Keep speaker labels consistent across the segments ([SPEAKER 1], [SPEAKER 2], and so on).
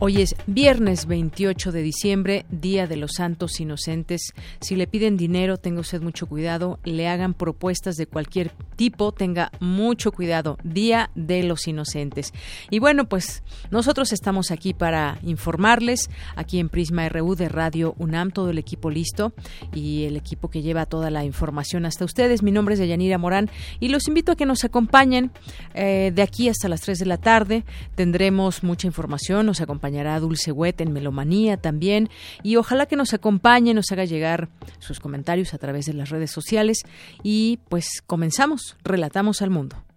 [SPEAKER 1] Hoy es viernes 28 de diciembre, Día de los Santos Inocentes. Si le piden dinero, tenga usted mucho cuidado. Le hagan propuestas de cualquier tipo, tenga mucho cuidado. Día de los Inocentes. Y bueno, pues nosotros estamos aquí para informarles, aquí en Prisma RU de Radio UNAM, todo el equipo listo y el equipo que lleva toda la información hasta ustedes. Mi nombre es Deyanira Morán y los invito a que nos acompañen eh, de aquí hasta las 3 de la tarde. Tendremos mucha información, nos acompañará acompañará Dulce Wet en Melomanía también y ojalá que nos acompañe, nos haga llegar sus comentarios a través de las redes sociales y pues comenzamos, relatamos al mundo.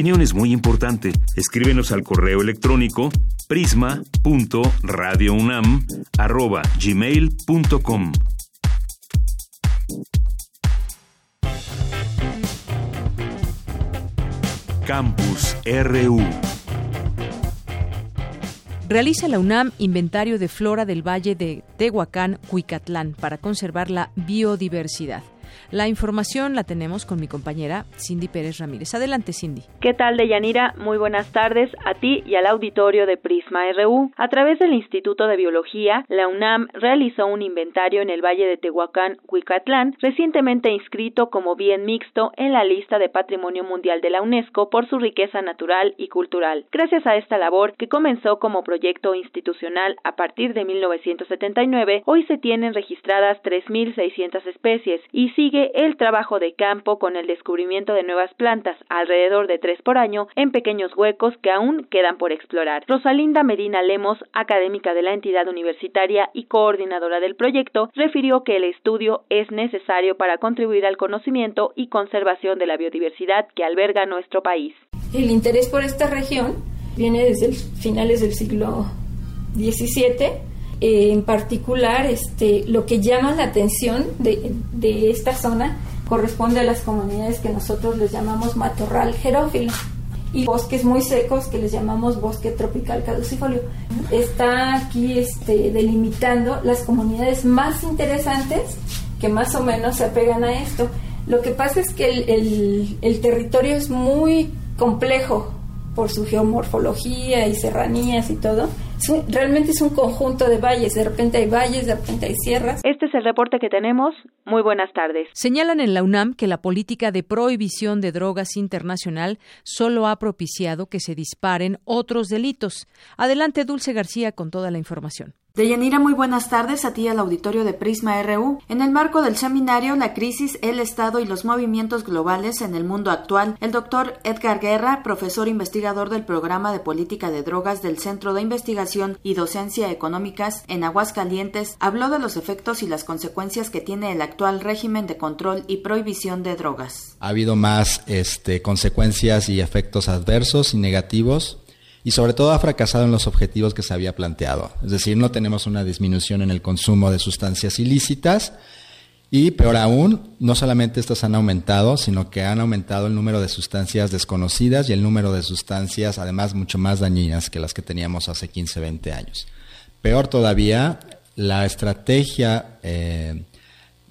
[SPEAKER 2] Opinión es muy importante. Escríbenos al correo electrónico prisma.radiounam@gmail.com. Campus RU.
[SPEAKER 3] Realiza la UNAM inventario de flora del Valle de Tehuacán, Cuicatlán, para conservar la biodiversidad. La información la tenemos con mi compañera Cindy Pérez Ramírez. Adelante, Cindy.
[SPEAKER 4] ¿Qué tal, Deyanira? Muy buenas tardes a ti y al auditorio de Prisma RU. A través del Instituto de Biología, la UNAM realizó un inventario en el Valle de Tehuacán, Huicatlán, recientemente inscrito como bien mixto en la lista de Patrimonio Mundial de la UNESCO por su riqueza natural y cultural. Gracias a esta labor, que comenzó como proyecto institucional a partir de 1979, hoy se tienen registradas 3.600 especies y sigue el trabajo de campo con el descubrimiento de nuevas plantas, alrededor de tres por año, en pequeños huecos que aún quedan por explorar. Rosalinda Medina Lemos, académica de la entidad universitaria y coordinadora del proyecto, refirió que el estudio es necesario para contribuir al conocimiento y conservación de la biodiversidad que alberga nuestro país.
[SPEAKER 5] El interés por esta región viene desde finales del siglo XVII eh, en particular, este, lo que llama la atención de, de, esta zona corresponde a las comunidades que nosotros les llamamos matorral jerófilo y bosques muy secos que les llamamos bosque tropical caducifolio. Está aquí este, delimitando las comunidades más interesantes que más o menos se apegan a esto. Lo que pasa es que el, el, el territorio es muy complejo por su geomorfología y serranías y todo realmente es un conjunto de valles, de repente hay valles, de repente hay sierras.
[SPEAKER 4] Este es el reporte que tenemos. Muy buenas tardes.
[SPEAKER 3] Señalan en la UNAM que la política de prohibición de drogas internacional solo ha propiciado que se disparen otros delitos. Adelante, Dulce García, con toda la información.
[SPEAKER 6] Deyanira, muy buenas tardes a ti al auditorio de Prisma RU. En el marco del seminario La crisis, el Estado y los movimientos globales en el mundo actual, el doctor Edgar Guerra, profesor investigador del programa de política de drogas del Centro de Investigación y Docencia Económicas en Aguascalientes, habló de los efectos y las consecuencias que tiene el actual régimen de control y prohibición de drogas.
[SPEAKER 7] Ha habido más este, consecuencias y efectos adversos y negativos y sobre todo ha fracasado en los objetivos que se había planteado. Es decir, no tenemos una disminución en el consumo de sustancias ilícitas y peor aún, no solamente estas han aumentado, sino que han aumentado el número de sustancias desconocidas y el número de sustancias además mucho más dañinas que las que teníamos hace 15, 20 años. Peor todavía, la estrategia eh,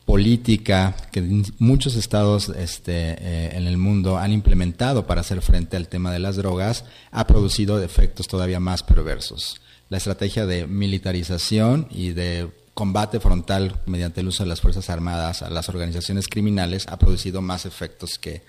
[SPEAKER 7] política que muchos estados este, eh, en el mundo han implementado para hacer frente al tema de las drogas ha producido efectos todavía más perversos. La estrategia de militarización y de combate frontal mediante el uso de las Fuerzas Armadas a las organizaciones criminales ha producido más efectos que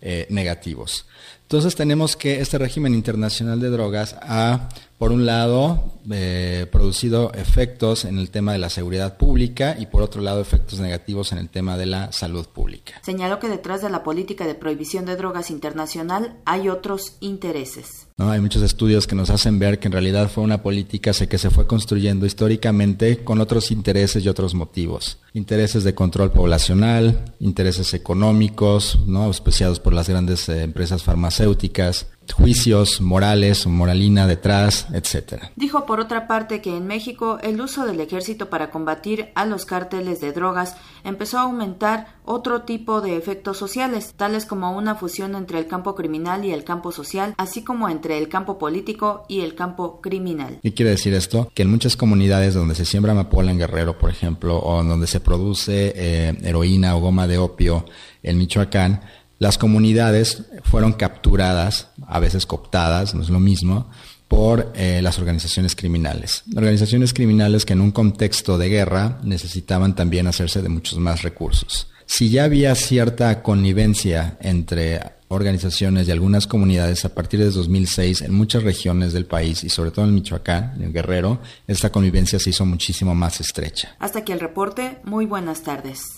[SPEAKER 7] eh, negativos. Entonces tenemos que este régimen internacional de drogas ha, por un lado, eh, producido efectos en el tema de la seguridad pública y por otro lado efectos negativos en el tema de la salud pública.
[SPEAKER 6] Señaló que detrás de la política de prohibición de drogas internacional hay otros intereses.
[SPEAKER 7] ¿no? Hay muchos estudios que nos hacen ver que en realidad fue una política que se fue construyendo históricamente con otros intereses y otros motivos. Intereses de control poblacional, intereses económicos, ¿no? auspiciados por las grandes eh, empresas farmacéuticas, juicios morales moralina detrás, etcétera.
[SPEAKER 6] Dijo por otra parte que en México el uso del ejército para combatir a los cárteles de drogas empezó a aumentar otro tipo de efectos sociales, tales como una fusión entre el campo criminal y el campo social, así como entre el campo político y el campo criminal.
[SPEAKER 7] ¿Qué quiere decir esto? Que en muchas comunidades donde se siembra amapola en Guerrero, por ejemplo, o donde se produce eh, heroína o goma de opio en Michoacán, las comunidades fueron capturadas, a veces cooptadas, no es lo mismo, por eh, las organizaciones criminales. Organizaciones criminales que en un contexto de guerra necesitaban también hacerse de muchos más recursos. Si ya había cierta connivencia entre organizaciones y algunas comunidades a partir de 2006 en muchas regiones del país y sobre todo en Michoacán, en Guerrero, esta convivencia se hizo muchísimo más estrecha.
[SPEAKER 6] Hasta aquí el reporte. Muy buenas tardes.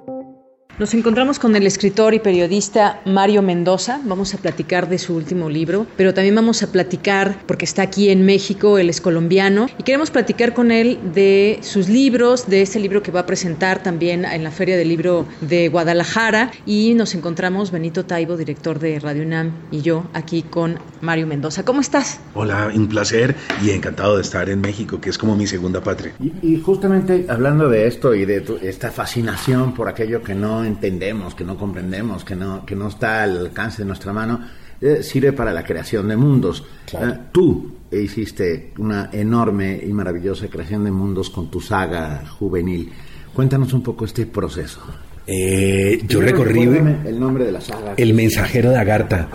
[SPEAKER 3] Nos encontramos con el escritor y periodista Mario Mendoza. Vamos a platicar de su último libro, pero también vamos a platicar, porque está aquí en México, él es colombiano, y queremos platicar con él de sus libros, de este libro que va a presentar también en la Feria del Libro de Guadalajara. Y nos encontramos Benito Taibo, director de Radio UNAM, y yo aquí con Mario Mendoza. ¿Cómo estás?
[SPEAKER 8] Hola, un placer y encantado de estar en México, que es como mi segunda patria.
[SPEAKER 9] Y, justamente hablando de esto y de esta fascinación por aquello que no entendemos, que no comprendemos, que no, que no está al alcance de nuestra mano, eh, sirve para la creación de mundos. Eh, tú hiciste una enorme y maravillosa creación de mundos con tu saga juvenil. Cuéntanos un poco este proceso.
[SPEAKER 8] Eh, yo recorrí
[SPEAKER 9] el nombre de la saga.
[SPEAKER 8] El mensajero de Agartha.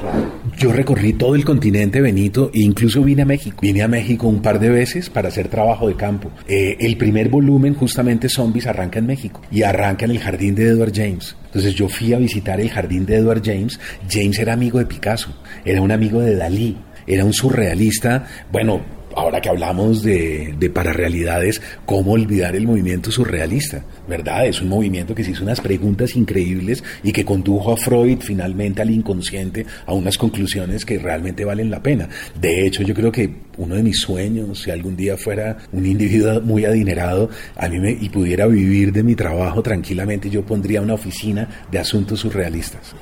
[SPEAKER 8] Yo recorrí todo el continente Benito e incluso vine a México. Vine a México un par de veces para hacer trabajo de campo. Eh, el primer volumen, justamente Zombies, arranca en México y arranca en el jardín de Edward James. Entonces yo fui a visitar el jardín de Edward James. James era amigo de Picasso, era un amigo de Dalí, era un surrealista, bueno, ahora que hablamos de, de pararealidades, ¿cómo olvidar el movimiento surrealista? ¿Verdad? Es un movimiento que se hizo unas preguntas increíbles y que condujo a Freud finalmente al inconsciente a unas conclusiones que realmente valen la pena. De hecho, yo creo que uno de mis sueños, si algún día fuera un individuo muy adinerado a mí me, y pudiera vivir de mi trabajo tranquilamente, yo pondría una oficina de asuntos surrealistas.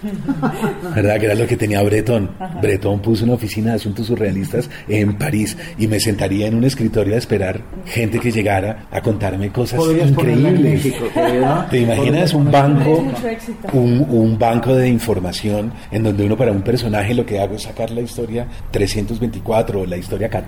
[SPEAKER 8] ¿Verdad? Que era lo que tenía Breton. Breton puso una oficina de asuntos surrealistas en París y me sentaría en un escritorio a esperar gente que llegara a contarme cosas increíbles. ¿Te imaginas un banco, un, un banco de información en donde uno para un personaje lo que hago es sacar la historia 324 o la historia 14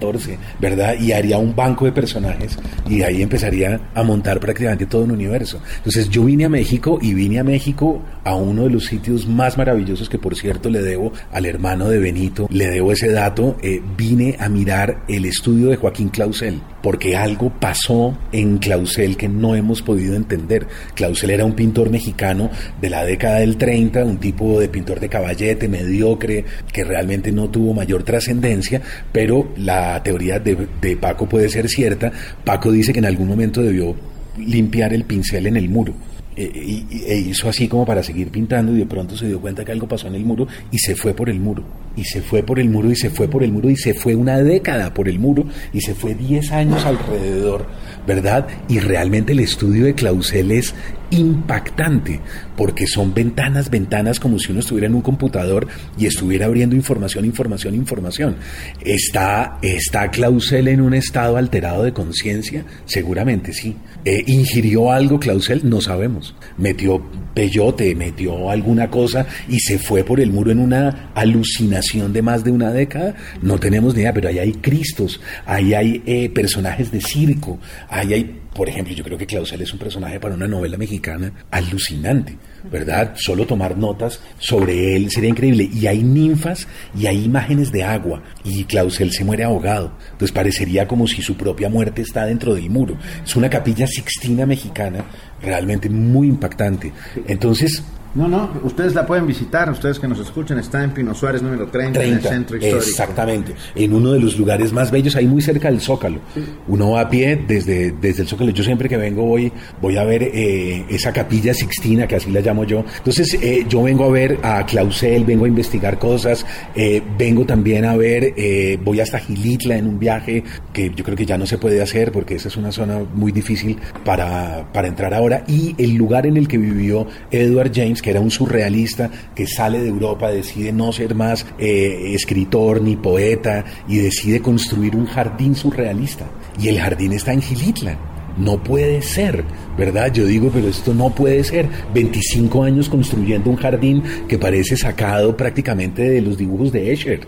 [SPEAKER 8] ¿verdad? Y haría un banco de personajes y ahí empezaría a montar prácticamente todo un universo. Entonces yo vine a México y vine a México a uno de los sitios más maravillosos que por cierto le debo al hermano de Benito, le debo ese dato, eh, vine a mirar el estudio de Joaquín Clausel porque algo pasó en Clausel que no hemos podido entender. Clausel era un pintor mexicano de la década del 30, un tipo de pintor de caballete, mediocre, que realmente no tuvo mayor trascendencia, pero la teoría de, Paco puede ser cierta. Paco dice que en algún momento debió limpiar el pincel en el muro. E, e, hizo así como para seguir pintando y de pronto se dio cuenta que algo pasó en el muro y se fue por el muro y se fue por el muro y se fue por el muro y se fue una década por el muro y se fue 10 años alrededor, ¿verdad? Y realmente el estudio de Clausel es impactante porque son ventanas, ventanas como si uno estuviera en un computador y estuviera abriendo información, información, información. ¿Está, está Clausel en un estado alterado de conciencia? Seguramente sí. Eh, ¿Ingirió algo Clausel? No sabemos. Metió peyote, metió alguna cosa y se fue por el muro en una alucinación de más de una década, no tenemos ni idea, pero ahí hay Cristos, ahí hay eh, personajes de circo, hay, por ejemplo, yo creo que Clausel es un personaje para una novela mexicana alucinante, ¿verdad? Solo tomar notas sobre él sería increíble. Y hay ninfas y hay imágenes de agua, y Clausel se muere ahogado, entonces parecería como si su propia muerte está dentro del muro. Es una capilla sixtina mexicana realmente muy impactante. Entonces,
[SPEAKER 9] no, no, ustedes la pueden visitar, ustedes que nos escuchan, está en Pino Suárez número 30, en el centro histórico.
[SPEAKER 8] Exactamente, en uno de los lugares más bellos, ahí muy cerca del Zócalo. Uno va a pie desde, desde el Zócalo. Yo siempre que vengo voy, voy a ver eh, esa capilla sixtina, que así la llamo yo. Entonces, eh, yo vengo a ver a Clausel, vengo a investigar cosas, eh, vengo también a ver, voy hasta Gilitla en un viaje que yo creo que ya no se puede hacer porque esa es una zona muy difícil para, para entrar ahora. Y el lugar en el que vivió Edward James, que era un surrealista que sale de Europa, decide no ser más eh, escritor ni poeta y decide construir un jardín surrealista. Y el jardín está en Gilitla. No puede ser. ¿Verdad? Yo digo, pero esto no puede ser. 25 años construyendo un jardín que parece sacado prácticamente de los dibujos de Escher.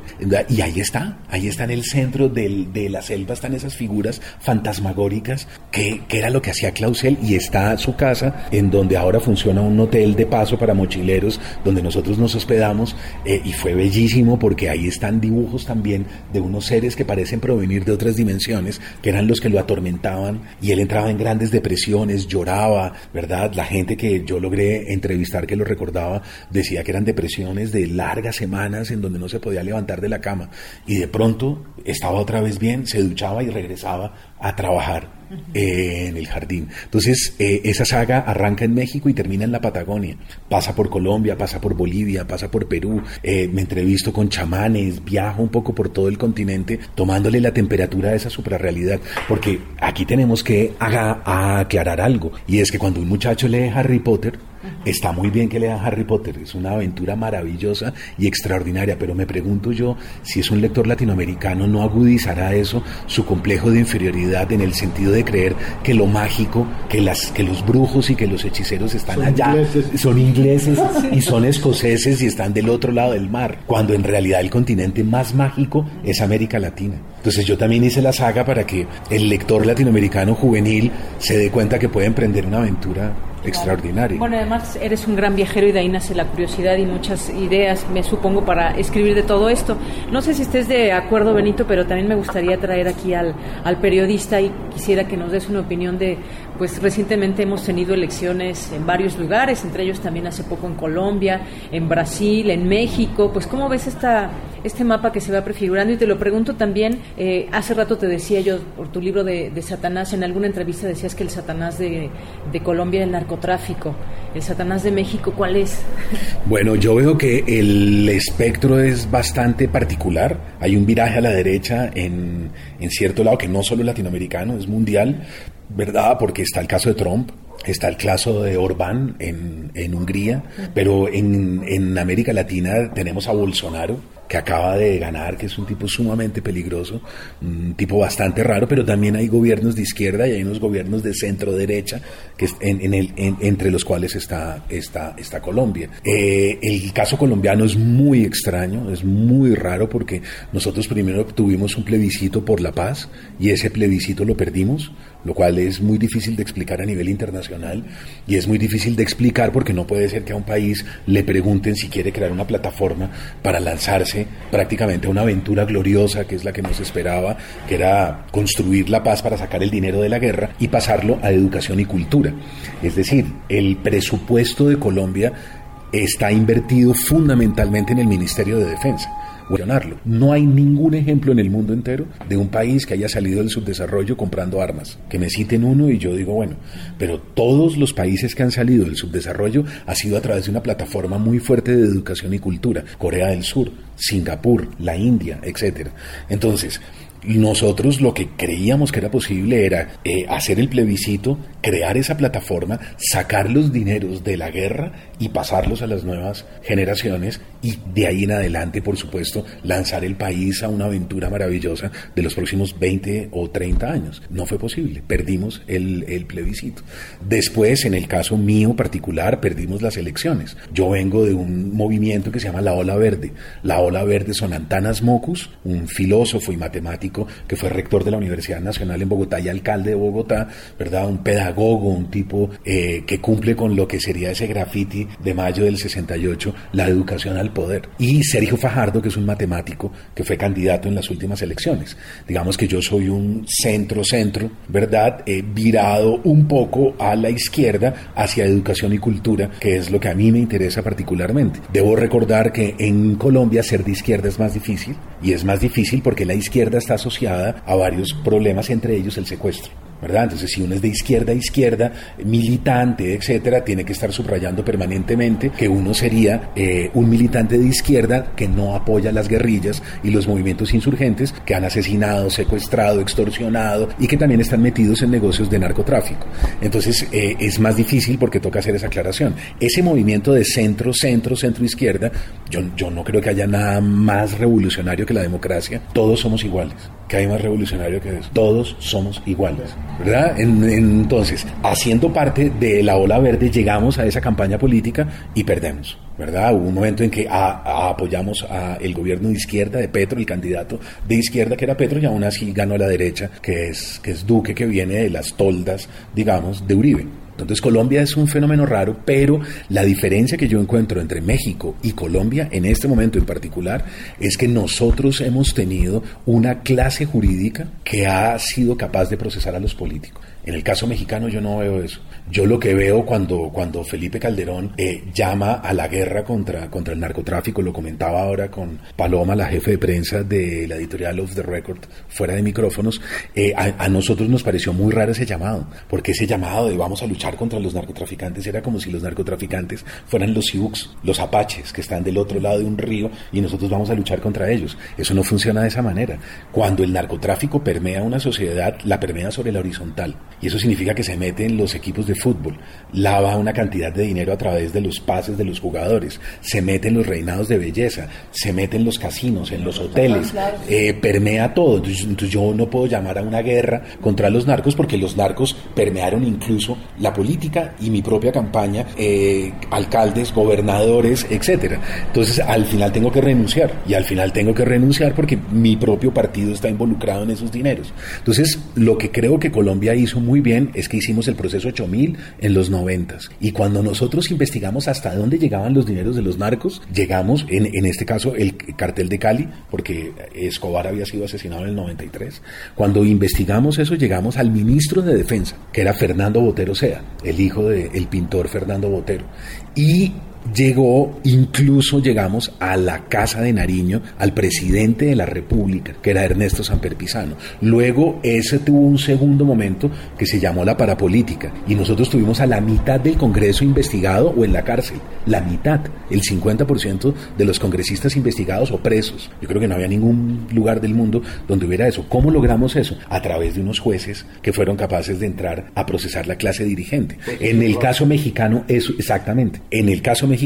[SPEAKER 8] Y ahí está, ahí está en el centro de la selva, están esas figuras fantasmagóricas que, era lo que hacía Clausel y está su casa en donde ahora funciona un hotel de paso para mochileros donde nosotros nos hospedamos eh, y fue bellísimo porque ahí están dibujos también de unos seres que parecen provenir de otras dimensiones, que eran los que lo atormentaban y él entraba en grandes depresiones, lloraba, ¿verdad? La gente que yo logré entrevistar que lo recordaba decía que eran depresiones de largas semanas en donde no se podía levantar de la cama y de pronto estaba otra vez bien, se duchaba y regresaba a trabajar en el jardín. Entonces, eh, esa saga arranca en México y termina en la Patagonia. Pasa por Colombia, pasa por Bolivia, pasa por Perú. Eh, me entrevisto con chamanes, viajo un poco por todo el continente tomándole la temperatura a esa suprarrealidad. Porque aquí tenemos que aclarar algo. Y es que cuando un muchacho lee Harry Potter, Está muy bien que lea Harry Potter, es una aventura maravillosa y extraordinaria, pero me pregunto yo si es un lector latinoamericano no agudizará eso su complejo de inferioridad en el sentido de creer que lo mágico, que las que los brujos y que los hechiceros están allá, son ingleses y son escoceses y están del otro lado del mar, cuando en realidad el continente más mágico es América Latina. Entonces yo también hice la saga para que el lector latinoamericano juvenil se dé cuenta que puede emprender una aventura extraordinario.
[SPEAKER 3] Bueno, además eres un gran viajero y de ahí nace la curiosidad y muchas ideas, me supongo, para escribir de todo esto. No sé si estés de acuerdo, Benito, pero también me gustaría traer aquí al, al periodista y quisiera que nos des una opinión de, pues recientemente hemos tenido elecciones en varios lugares, entre ellos también hace poco en Colombia, en Brasil, en México. Pues, ¿cómo ves esta, este mapa que se va prefigurando? Y te lo pregunto también, eh, hace rato te decía yo por tu libro de, Satanás, en alguna entrevista decías que el Satanás de, de Colombia es el narcotráfico. ¿El Satanás de México cuál es?
[SPEAKER 8] Bueno, yo veo que el espectro es bastante particular. Hay un viraje a la derecha en, en cierto lado que no solo latinoamericano, es mundial, ¿verdad? Porque está el caso de Trump, está el caso de Orbán en, Hungría, pero en, América Latina tenemos a Bolsonaro, que acaba de ganar, que es un tipo sumamente peligroso, un tipo bastante raro, pero también hay gobiernos de izquierda y hay unos gobiernos de centro derecha, que en, entre los cuales está Colombia. Eh, el caso colombiano es muy extraño, es muy raro porque nosotros primero tuvimos un plebiscito por la paz y ese plebiscito lo perdimos, lo cual es muy difícil de explicar a nivel internacional y es muy difícil de explicar porque no puede ser que a un país le pregunten si quiere crear una plataforma para lanzarse prácticamente una aventura gloriosa que es la que nos esperaba, que era construir la paz para sacar el dinero de la guerra y pasarlo a educación y cultura. Es decir, el presupuesto de Colombia está invertido fundamentalmente en el Ministerio de Defensa no hay ningún ejemplo en el mundo entero de un país que haya salido del subdesarrollo comprando armas. Que me citen uno y yo digo, bueno, pero todos los países que han salido del subdesarrollo ha sido a través de una plataforma muy fuerte de educación y cultura. Corea del Sur, Singapur, la India, etcétera. Entonces, nosotros lo que creíamos que era posible era eh, hacer el plebiscito, crear esa plataforma, sacar los dineros de la guerra y pasarlos a las nuevas generaciones y de ahí en adelante, por supuesto, lanzar el país a una aventura maravillosa de los próximos 20 o 30 años. No fue posible, perdimos el, el plebiscito. Después, en el caso mío particular, perdimos las elecciones. Yo vengo de un movimiento que se llama la Ola Verde. La Ola Verde son Antanas Mocus, un filósofo y matemático que fue rector de la Universidad Nacional en Bogotá y alcalde de Bogotá, ¿verdad? Un pedagogo, un tipo eh, que cumple con lo que sería ese graffiti de mayo del 68, la educación al poder. Y Sergio Fajardo, que es un matemático que fue candidato en las últimas elecciones. Digamos que yo soy un centro-centro, ¿verdad? He virado un poco a la izquierda hacia educación y cultura, que es lo que a mí me interesa particularmente. Debo recordar que en Colombia ser de izquierda es más difícil, y es más difícil porque la izquierda está asociada a varios problemas, entre ellos el secuestro. ¿Verdad? Entonces, si uno es de izquierda a izquierda, militante, etcétera, tiene que estar subrayando permanentemente que uno sería eh, un militante de izquierda que no apoya las guerrillas y los movimientos insurgentes que han asesinado, secuestrado, extorsionado y que también están metidos en negocios de narcotráfico. Entonces, eh, es más difícil porque toca hacer esa aclaración. Ese movimiento de centro, centro, centro izquierda, yo, yo no creo que haya nada más revolucionario que la democracia. Todos somos iguales. ¿Qué hay más revolucionario que eso? Todos somos iguales. ¿verdad? entonces, haciendo parte de la ola verde, llegamos a esa campaña política y perdemos, ¿verdad? Hubo un momento en que apoyamos al gobierno de izquierda de Petro, el candidato de izquierda que era Petro, y aún así ganó a la derecha, que es, que es Duque, que viene de las toldas, digamos, de Uribe. Entonces Colombia es un fenómeno raro, pero la diferencia que yo encuentro entre México y Colombia en este momento en particular es que nosotros hemos tenido una clase jurídica que ha sido capaz de procesar a los políticos. En el caso mexicano yo no veo eso. Yo lo que veo cuando, cuando Felipe Calderón eh, llama a la guerra contra, contra el narcotráfico, lo comentaba ahora con Paloma, la jefe de prensa de la editorial Of the Record, fuera de micrófonos, eh, a, nosotros nos pareció muy raro ese llamado, porque ese llamado de vamos a luchar contra los narcotraficantes era como si los narcotraficantes fueran los Sioux, los apaches, que están del otro lado de un río y nosotros vamos a luchar contra ellos. Eso no funciona de esa manera. Cuando el narcotráfico permea una sociedad, la permea sobre la horizontal. Y eso significa que se mete en los equipos de fútbol, lava una cantidad de dinero a través de los pases de los jugadores, se mete en los reinados de belleza, se mete en los casinos, en los hoteles, eh, permea todo. Entonces, yo no puedo llamar a una guerra contra los narcos porque los narcos permearon incluso la política y mi propia campaña, eh, alcaldes, gobernadores, etcétera. Entonces al final tengo que renunciar y al final tengo que renunciar porque mi propio partido está involucrado en esos dineros. Entonces lo que creo que Colombia hizo muy bien es que hicimos el proceso 8000 en los 90 y cuando nosotros investigamos hasta dónde llegaban los dineros de los narcos, llegamos en, en este caso el cartel de Cali, porque Escobar había sido asesinado en el 93. Cuando investigamos eso llegamos al ministro de Defensa, que era Fernando Botero Sea, el hijo del pintor Fernando Botero. Y llegó, incluso llegamos a la Casa de Nariño, al presidente de la República, que era Ernesto Samper Pizano. Luego ese tuvo un segundo momento que se llamó la parapolítica y nosotros tuvimos a la mitad del Congreso investigado o en la cárcel, la mitad, el 50% de los congresistas investigados o presos. Yo creo que no había ningún lugar del mundo donde hubiera eso. ¿Cómo logramos eso? A través de unos jueces que fueron capaces de entrar a procesar la clase dirigente. En el caso mexicano, eso exactamente. En el caso mexicano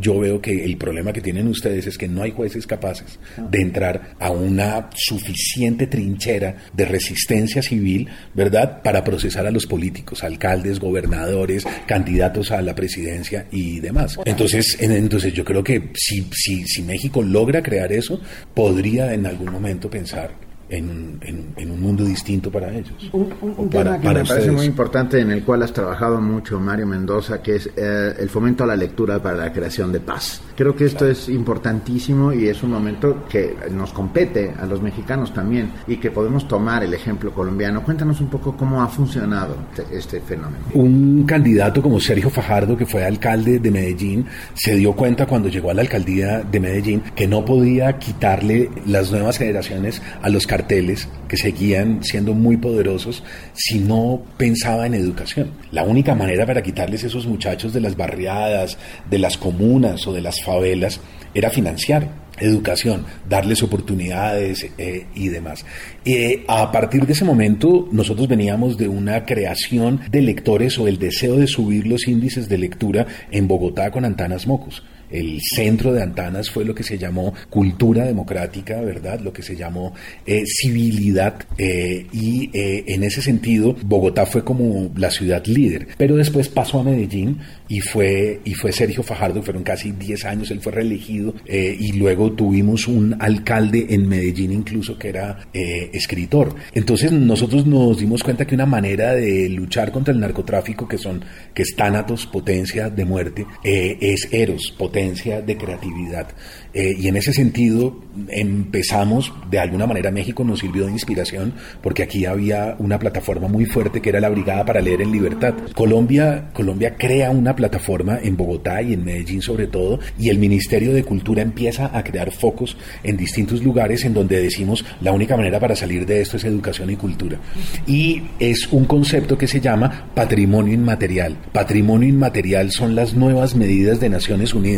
[SPEAKER 8] yo veo que el problema que tienen ustedes es que no hay jueces capaces de entrar a una suficiente trinchera de resistencia civil, ¿verdad?, para procesar a los políticos, alcaldes, gobernadores, candidatos a la presidencia y demás. Entonces, entonces yo creo que si, si, si México logra crear eso, podría en algún momento pensar en, en, un mundo distinto para ellos.
[SPEAKER 9] Un, tema que me parece muy importante en el cual has trabajado mucho, Mario Mendoza, que es eh, el fomento a la lectura para la creación de paz. Creo que esto es importantísimo y es un momento que nos compete a los mexicanos también y que podemos tomar el ejemplo colombiano. Cuéntanos un poco cómo ha funcionado este, este fenómeno.
[SPEAKER 8] Un candidato como Sergio Fajardo, que fue alcalde de Medellín, se dio cuenta cuando llegó a la alcaldía de Medellín que no podía quitarle las nuevas generaciones a los carteles que seguían siendo muy poderosos si no pensaba en educación. La única manera para quitarles esos muchachos de las barriadas, de las comunas o de las favelas era financiar educación, darles oportunidades eh, y demás. Eh, a partir de ese momento nosotros veníamos de una creación de lectores o el deseo de subir los índices de lectura en Bogotá con Antanas Mocos el centro de Antanas fue lo que se llamó cultura democrática, ¿verdad? Lo que se llamó eh, civilidad eh, y eh, en ese sentido Bogotá fue como la ciudad líder, pero después pasó a Medellín y fue, y fue Sergio Fajardo, fueron casi 10 años, él fue reelegido y luego tuvimos un alcalde en Medellín incluso que era escritor. Entonces nosotros nos dimos cuenta que una manera de luchar contra el narcotráfico que son, que es tánatos, potencia de muerte, es eros, potencia de creatividad. Eh, y en ese sentido empezamos, de alguna manera México nos sirvió de inspiración porque aquí había una plataforma muy fuerte que era la Brigada para Leer en Libertad. Colombia, Colombia crea una plataforma en Bogotá y en Medellín sobre todo y el Ministerio de Cultura empieza a crear focos en distintos lugares en donde decimos la única manera para salir de esto es educación y cultura. Y es un concepto que se llama patrimonio inmaterial. Patrimonio inmaterial son las nuevas medidas de Naciones Unidas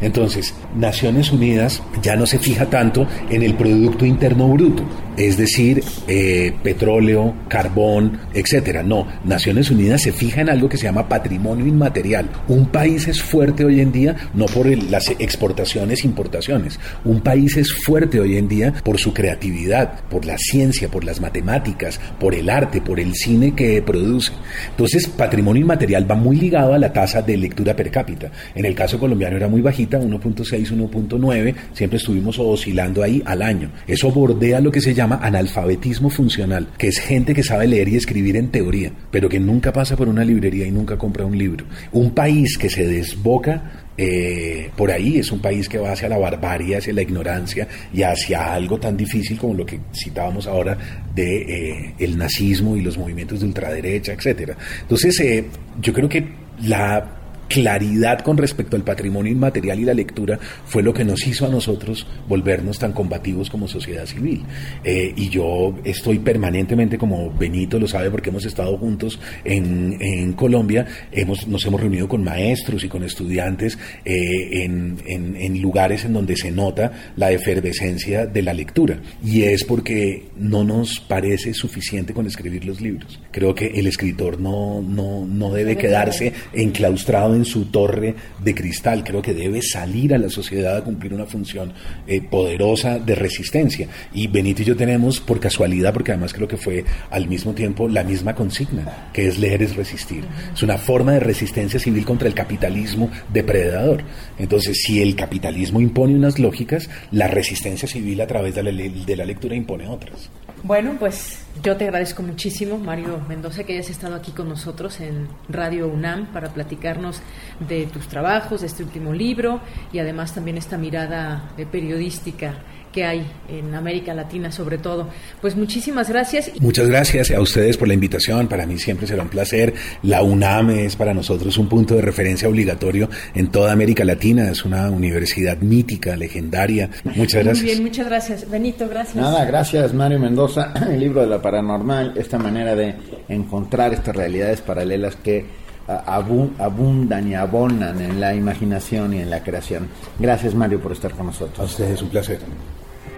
[SPEAKER 8] entonces, Naciones Unidas ya no se fija tanto en el Producto Interno Bruto, es decir, eh, petróleo, carbón, etcétera. No, Naciones Unidas se fija en algo que se llama patrimonio inmaterial. Un país es fuerte hoy en día no por las exportaciones, importaciones. Un país es fuerte hoy en día por su creatividad, por la ciencia, por las matemáticas, por el arte, por el cine que produce. Entonces, patrimonio inmaterial va muy ligado a la tasa de lectura per cápita. En el caso colombiano era muy bajita, 1.6, 1.9, siempre estuvimos oscilando ahí al año. Eso bordea lo que se llama analfabetismo funcional, que es gente que sabe leer y escribir en teoría, pero que nunca pasa por una librería y nunca compra un libro. Un país que se desboca eh, por ahí es un país que va hacia la barbarie, hacia la ignorancia y hacia algo tan difícil como lo que citábamos ahora de eh, el nazismo y los movimientos de ultraderecha, etcétera. Entonces, eh, yo creo que la claridad con respecto al patrimonio inmaterial y la lectura fue lo que nos hizo a nosotros volvernos tan combativos como sociedad civil. Eh, y yo estoy permanentemente, como Benito lo sabe, porque hemos estado juntos en, en Colombia, hemos, nos hemos reunido con maestros y con estudiantes eh, en, en, en lugares en donde se nota la efervescencia de la lectura. Y es porque no nos parece suficiente con escribir los libros. Creo que el escritor no, no, no debe quedarse enclaustrado en su torre de cristal. Creo que debe salir a la sociedad a cumplir una función eh, poderosa de resistencia. Y Benito y yo tenemos, por casualidad, porque además creo que fue al mismo tiempo la misma consigna, que es leer es resistir. Es una forma de resistencia civil contra el capitalismo depredador. Entonces, si el capitalismo impone unas lógicas, la resistencia civil a través de la, de la lectura impone otras.
[SPEAKER 3] Bueno, pues yo te agradezco muchísimo, Mario Mendoza, que hayas estado aquí con nosotros en Radio UNAM para platicarnos de tus trabajos, de este último libro y además también esta mirada periodística que hay en América Latina sobre todo. Pues muchísimas gracias.
[SPEAKER 8] Muchas gracias a ustedes por la invitación. Para mí siempre será un placer. La UNAM es para nosotros un punto de referencia obligatorio en toda América Latina. Es una universidad mítica, legendaria. Muchas gracias.
[SPEAKER 3] Muy bien, muchas gracias. Benito, gracias.
[SPEAKER 9] Nada, gracias Mario Mendoza. El libro de la paranormal, esta manera de encontrar estas realidades paralelas que abundan y abonan en la imaginación y en la creación. Gracias Mario por estar con nosotros.
[SPEAKER 8] A ustedes un placer.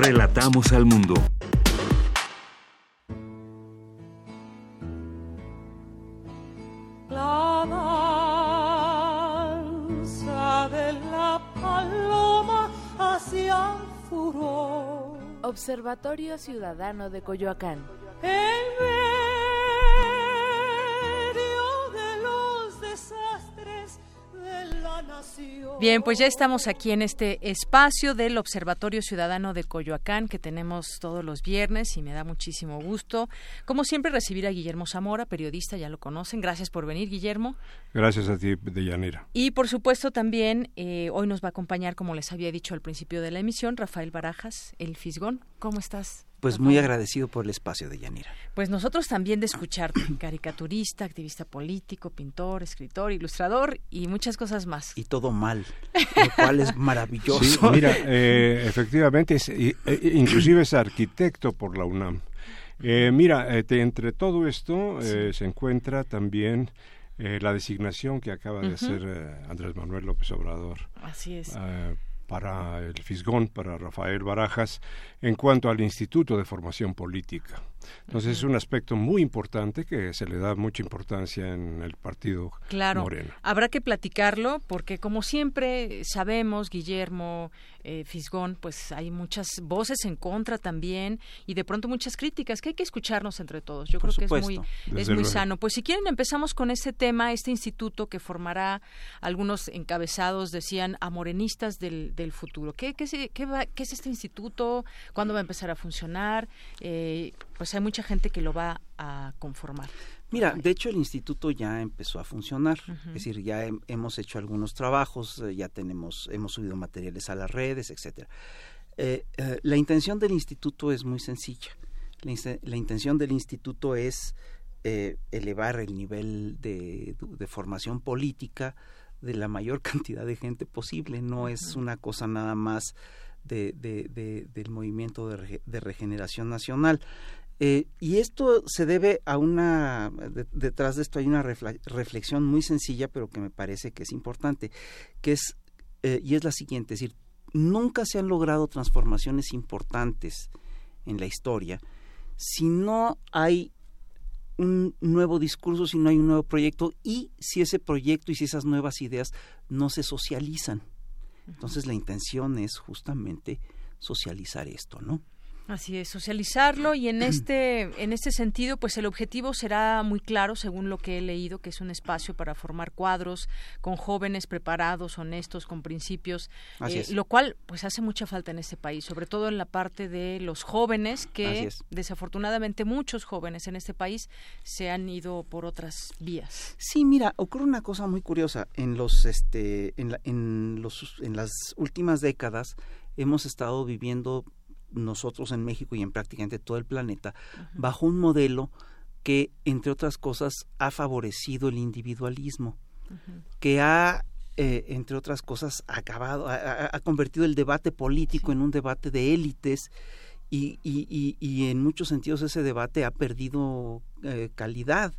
[SPEAKER 2] Relatamos al mundo.
[SPEAKER 10] La danza de la paloma hacia el furor.
[SPEAKER 11] Observatorio Ciudadano de Coyoacán.
[SPEAKER 3] Bien, pues ya estamos aquí en este espacio del Observatorio Ciudadano de Coyoacán que tenemos todos los viernes y me da muchísimo gusto, como siempre, recibir a Guillermo Zamora, periodista, ya lo conocen. Gracias por venir, Guillermo.
[SPEAKER 12] Gracias a ti, Deyanira.
[SPEAKER 3] Y por supuesto también eh, hoy nos va a acompañar, como les había dicho al principio de la emisión, Rafael Barajas, el Fisgón. ¿Cómo estás?
[SPEAKER 13] Pues muy agradecido por el espacio de Yanira.
[SPEAKER 3] Pues nosotros también de escucharte, caricaturista, activista político, pintor, escritor, ilustrador y muchas cosas más.
[SPEAKER 13] Y todo mal, lo cual es maravilloso.
[SPEAKER 12] Sí, mira, eh, efectivamente, es, eh, inclusive es arquitecto por la UNAM. Eh, mira, eh, te, entre todo esto eh, se encuentra también eh, la designación que acaba de hacer eh, Andrés Manuel López Obrador.
[SPEAKER 3] Así es.
[SPEAKER 12] Para el Fisgón, para Rafael Barajas, en cuanto al Instituto de Formación Política. Entonces es un aspecto muy importante que se le da mucha importancia en el partido
[SPEAKER 3] Claro,
[SPEAKER 12] Morena.
[SPEAKER 3] habrá que platicarlo porque como siempre sabemos, Guillermo eh, Fisgón, pues hay muchas voces en contra también y de pronto muchas críticas que hay que escucharnos entre todos. Yo
[SPEAKER 13] Por
[SPEAKER 3] creo que es muy, es muy
[SPEAKER 12] luego.
[SPEAKER 3] sano. Pues si quieren empezamos con este tema, este instituto que formará algunos encabezados, decían, a morenistas del, del futuro. ¿Qué, qué, se- qué va- qué es este instituto? ¿Cuándo va a empezar a funcionar? Eh, pues hay mucha gente que lo va a conformar.
[SPEAKER 13] Mira, de hecho el instituto ya empezó a funcionar, es decir, ya hem- hemos hecho algunos trabajos, eh, ya tenemos, hemos subido materiales a las redes, etcétera. Eh, eh, la intención del instituto es muy sencilla. La, intención del instituto es eh, elevar el nivel de, de formación política de la mayor cantidad de gente posible. No es una cosa nada más de, de- de- del movimiento de regeneración nacional. Eh, y esto se debe a una, de- detrás de esto hay una reflexión muy sencilla, pero que me parece que es importante, que es, eh, y es la siguiente, es decir, nunca se han logrado transformaciones importantes en la historia si no hay un nuevo discurso, si no hay un nuevo proyecto y si ese proyecto y si esas nuevas ideas no se socializan. Entonces la intención es justamente socializar esto, ¿no?
[SPEAKER 3] Así es, socializarlo y en este en este sentido, pues el objetivo será muy claro, según lo que he leído, que es un espacio para formar cuadros con jóvenes preparados, honestos, con principios, eh, lo cual pues hace mucha falta en este país, sobre todo en la parte de los jóvenes que desafortunadamente muchos jóvenes en este país se han ido por otras vías.
[SPEAKER 13] Sí, mira, ocurre una cosa muy curiosa. En los este en, en los en las últimas décadas hemos estado viviendo nosotros en México y en prácticamente todo el planeta, bajo un modelo que, entre otras cosas, ha favorecido el individualismo, que ha, eh, entre otras cosas, acabado, ha, convertido el debate político en un debate de élites y, y, y, en muchos sentidos ese debate ha perdido eh, calidad.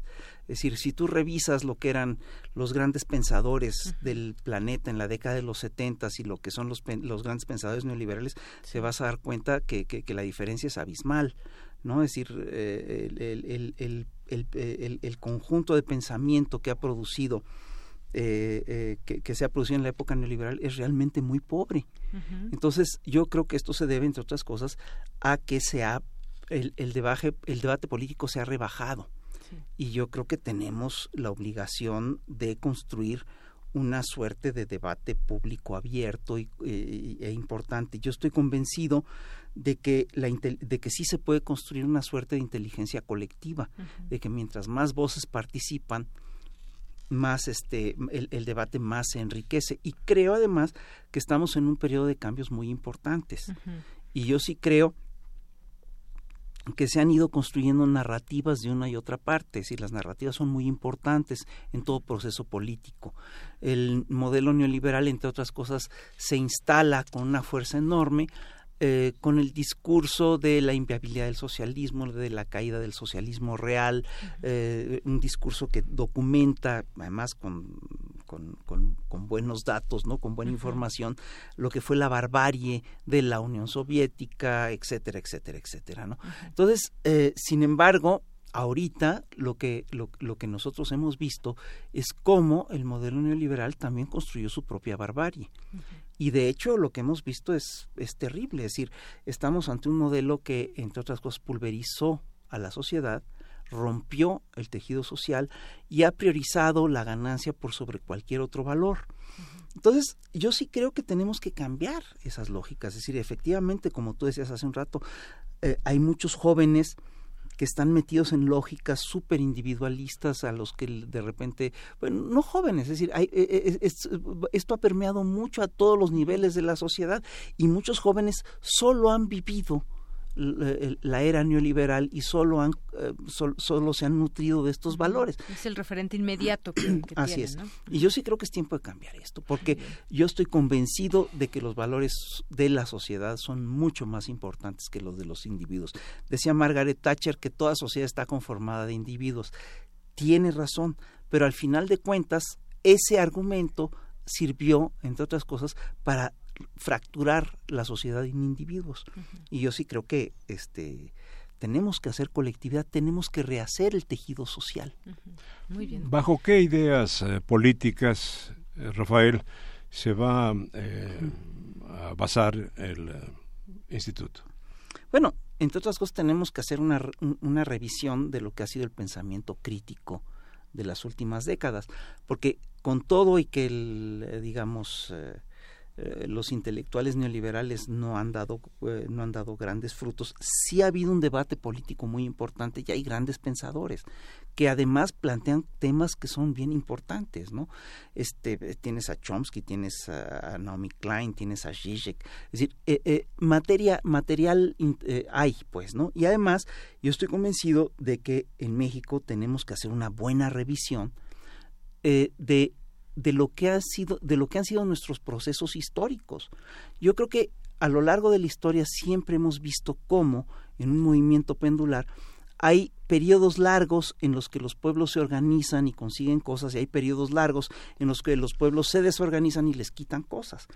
[SPEAKER 13] Es decir, si tú revisas lo que eran los grandes pensadores del planeta en la década de los 70 y lo que son los, los grandes pensadores neoliberales, se vas a dar cuenta que, que, la diferencia es abismal. ¿no? Es decir, eh, el, el, el, el, conjunto de pensamiento que ha producido eh, eh, que, que, se ha producido en la época neoliberal es realmente muy pobre. Entonces, yo creo que esto se debe, entre otras cosas, a que se ha, el, el, debate, el debate político se ha rebajado. Y yo creo que tenemos la obligación de construir una suerte de debate público abierto y, e importante. Yo estoy convencido de que, la, de que sí se puede construir una suerte de inteligencia colectiva, de que mientras más voces participan, más este el, el, debate más se enriquece. Y creo además que estamos en un periodo de cambios muy importantes. Y yo sí creo que se han ido construyendo narrativas de una y otra parte, es decir, las narrativas son muy importantes en todo proceso político. El modelo neoliberal, entre otras cosas, se instala con una fuerza enorme eh, con el discurso de la inviabilidad del socialismo, de la caída del socialismo real, eh, un discurso que documenta, además con, con, con, buenos datos, ¿no? con buena información, lo que fue la barbarie de la Unión Soviética, etcétera, etcétera, etcétera. ¿no? Entonces, eh, sin embargo, ahorita lo que, lo, lo, que nosotros hemos visto es cómo el modelo neoliberal también construyó su propia barbarie. Y de hecho lo que hemos visto es, es terrible, es decir, estamos ante un modelo que, entre otras cosas, pulverizó a la sociedad, rompió el tejido social y ha priorizado la ganancia por sobre cualquier otro valor. Entonces, yo sí creo que tenemos que cambiar esas lógicas. Es decir, efectivamente, como tú decías hace un rato, eh, hay muchos jóvenes que están metidos en lógicas súper individualistas a los que de repente, bueno, no jóvenes, es decir, hay, e, e, esto ha permeado mucho a todos los niveles de la sociedad y muchos jóvenes solo han vivido la era neoliberal y solo han eh, solo se han nutrido de estos valores.
[SPEAKER 3] Es el referente inmediato que,
[SPEAKER 13] Así es. Y yo sí creo que es tiempo de cambiar esto, porque yo estoy convencido de que los valores de la sociedad son mucho más importantes que los de los individuos. Decía Margaret Thatcher que toda sociedad está conformada de individuos. Tiene razón, pero al final de cuentas ese argumento sirvió, entre otras cosas, para fracturar la sociedad en individuos. Y yo sí creo que este tenemos que hacer colectividad, tenemos que rehacer el tejido social.
[SPEAKER 12] Muy bien. ¿Bajo qué ideas eh, políticas, eh, Rafael, se va eh, a basar el instituto?
[SPEAKER 13] Bueno, entre otras cosas tenemos que hacer una, una revisión de lo que ha sido el pensamiento crítico de las últimas décadas, porque con todo y que el, digamos, eh, los intelectuales neoliberales no han dado eh, no han dado grandes frutos. Sí ha habido un debate político muy importante y hay grandes pensadores que además plantean temas que son bien importantes no este eh, tienes a Chomsky tienes a, Naomi Klein tienes a Zizek es decir materia material hay pues no y además yo estoy convencido de que en México tenemos que hacer una buena revisión de de lo que ha sido de lo que han sido nuestros procesos históricos. Yo creo que a lo largo de la historia siempre hemos visto cómo en un movimiento pendular hay periodos largos en los que los pueblos se organizan y consiguen cosas y hay periodos largos en los que los pueblos se desorganizan y les quitan cosas.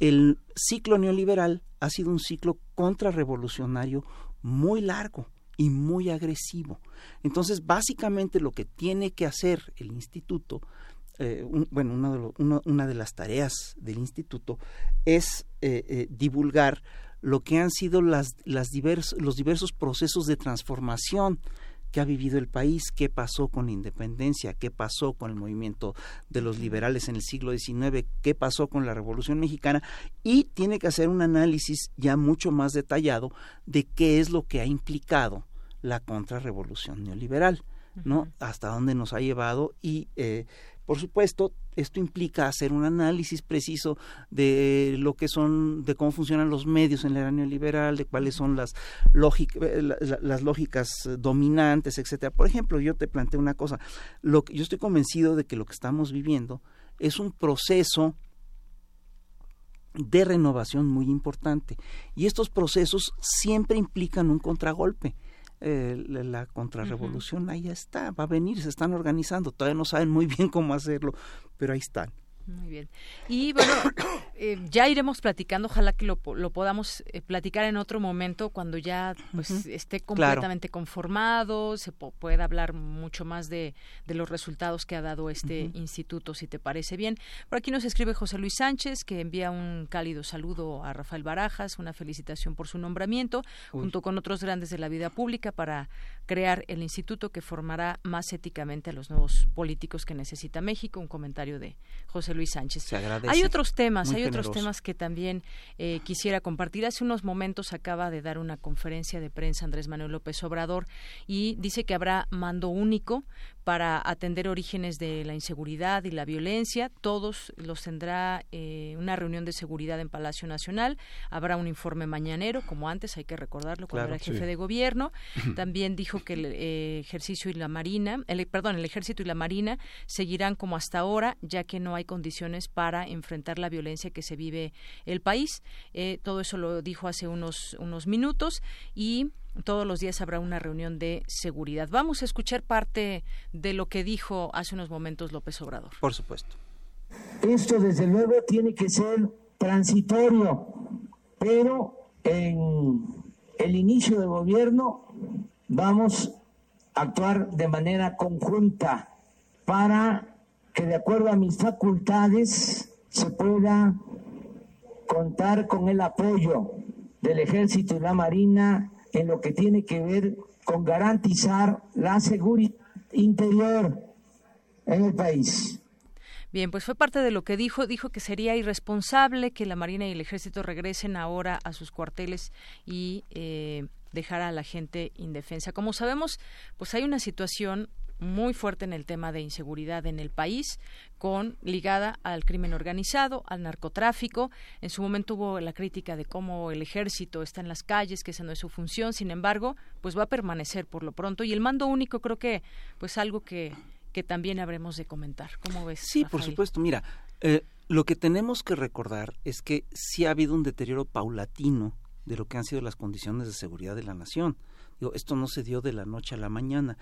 [SPEAKER 13] El ciclo neoliberal ha sido un ciclo contrarrevolucionario muy largo y muy agresivo. Entonces, básicamente lo que tiene que hacer el instituto eh, bueno, una de, una de, las tareas del instituto es divulgar lo que han sido las, las los diversos procesos de transformación qué ha vivido el país, qué pasó con la independencia, qué pasó con el movimiento de los liberales en el siglo XIX, qué pasó con la Revolución Mexicana y tiene que hacer un análisis ya mucho más detallado de qué es lo que ha implicado la contrarrevolución neoliberal. ¿no? Hasta dónde nos ha llevado y eh, por supuesto, esto implica hacer un análisis preciso de lo que son, de cómo funcionan los medios en la era neoliberal, de cuáles son las, eh, las lógicas dominantes, etcétera. Por ejemplo, yo te planteo una cosa. Lo yo estoy convencido de que lo que estamos viviendo es un proceso de renovación muy importante. Y estos procesos siempre implican un contragolpe eh, la contrarrevolución ahí está, va a venir, se están organizando, todavía no saben muy bien cómo hacerlo, pero ahí están.
[SPEAKER 3] Muy bien. Y bueno, eh, ya iremos platicando, ojalá que lo, lo podamos eh, platicar en otro momento cuando ya pues esté completamente conformado, se pueda hablar mucho más de, de, los resultados que ha dado este instituto, si te parece bien. Por aquí nos escribe José Luis Sánchez, que envía un cálido saludo a Rafael Barajas, una felicitación por su nombramiento, junto con otros grandes de la vida pública para crear el instituto que formará más éticamente a los nuevos políticos que necesita México. Un comentario de José Luis Sánchez. Hay otros temas, hay otros temas que también eh, quisiera compartir. Hace unos momentos acaba de dar una conferencia de prensa Andrés Manuel López Obrador y dice que habrá mando único para atender orígenes de la inseguridad y la violencia. Todos los tendrá eh, una reunión de seguridad en Palacio Nacional. Habrá un informe mañanero, como antes, hay que recordarlo, cuando era jefe de gobierno. También dijo que el eh, ejercicio y la marina, el, perdón, el ejército y la marina seguirán como hasta ahora, ya que no hay condiciones para enfrentar la violencia que se vive el país. Eh, todo eso lo dijo hace unos unos minutos y todos los días habrá una reunión de seguridad. Vamos a escuchar parte de lo que dijo hace unos momentos López Obrador.
[SPEAKER 13] Por supuesto.
[SPEAKER 14] Esto desde luego tiene que ser transitorio, pero en el inicio de gobierno vamos a actuar de manera conjunta para que de acuerdo a mis facultades se pueda contar con el apoyo del ejército y la marina en lo que tiene que ver con garantizar la seguridad interior en el país.
[SPEAKER 3] Bien, pues fue parte de lo que dijo. Dijo que sería irresponsable que la Marina y el Ejército regresen ahora a sus cuarteles y eh, dejar a la gente indefensa. Como sabemos, pues hay una situación muy fuerte en el tema de inseguridad en el país, con ligada al crimen organizado, al narcotráfico. En su momento hubo la crítica de cómo el ejército está en las calles, que esa no es su función. Sin embargo, pues va a permanecer por lo pronto. Y el mando único creo que, pues algo que, que también habremos de comentar. ¿Cómo ves?
[SPEAKER 13] Sí, por supuesto. Mira, eh, lo que tenemos que recordar es que sí ha habido un deterioro paulatino de lo que han sido las condiciones de seguridad de la nación. Digo, esto no se dio de la noche a la mañana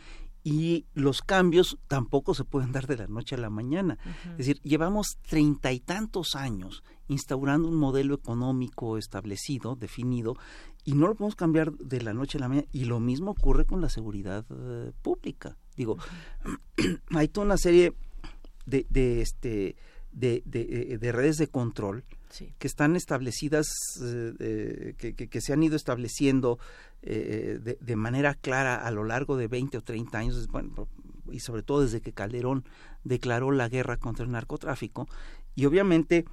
[SPEAKER 13] y los cambios tampoco se pueden dar de la noche a la mañana. Es decir, llevamos treinta y tantos años instaurando un modelo económico establecido, definido, y no lo podemos cambiar de la noche a la mañana. Y lo mismo ocurre con la seguridad eh, pública. Digo, hay toda una serie de, de este de, de, de redes de control que están establecidas, eh, que, que, se han ido estableciendo eh, de, de, manera clara a lo largo de 20 o 30 años, bueno, y sobre todo desde que Calderón declaró la guerra contra el narcotráfico. Y obviamente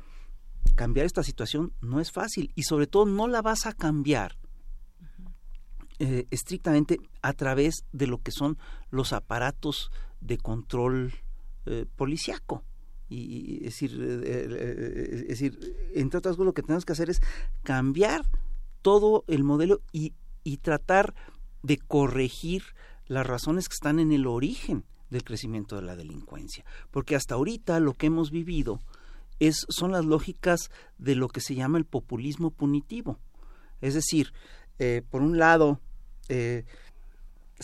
[SPEAKER 13] cambiar esta situación no es fácil y sobre todo no la vas a cambiar eh, estrictamente a través de lo que son los aparatos de control eh, policiaco y, es decir, eh, eh, es decir, entre otras cosas lo que tenemos que hacer es cambiar todo el modelo y, y tratar de corregir las razones que están en el origen del crecimiento de la delincuencia, porque hasta ahorita lo que hemos vivido es son las lógicas de lo que se llama el populismo punitivo, es decir, eh, por un lado eh,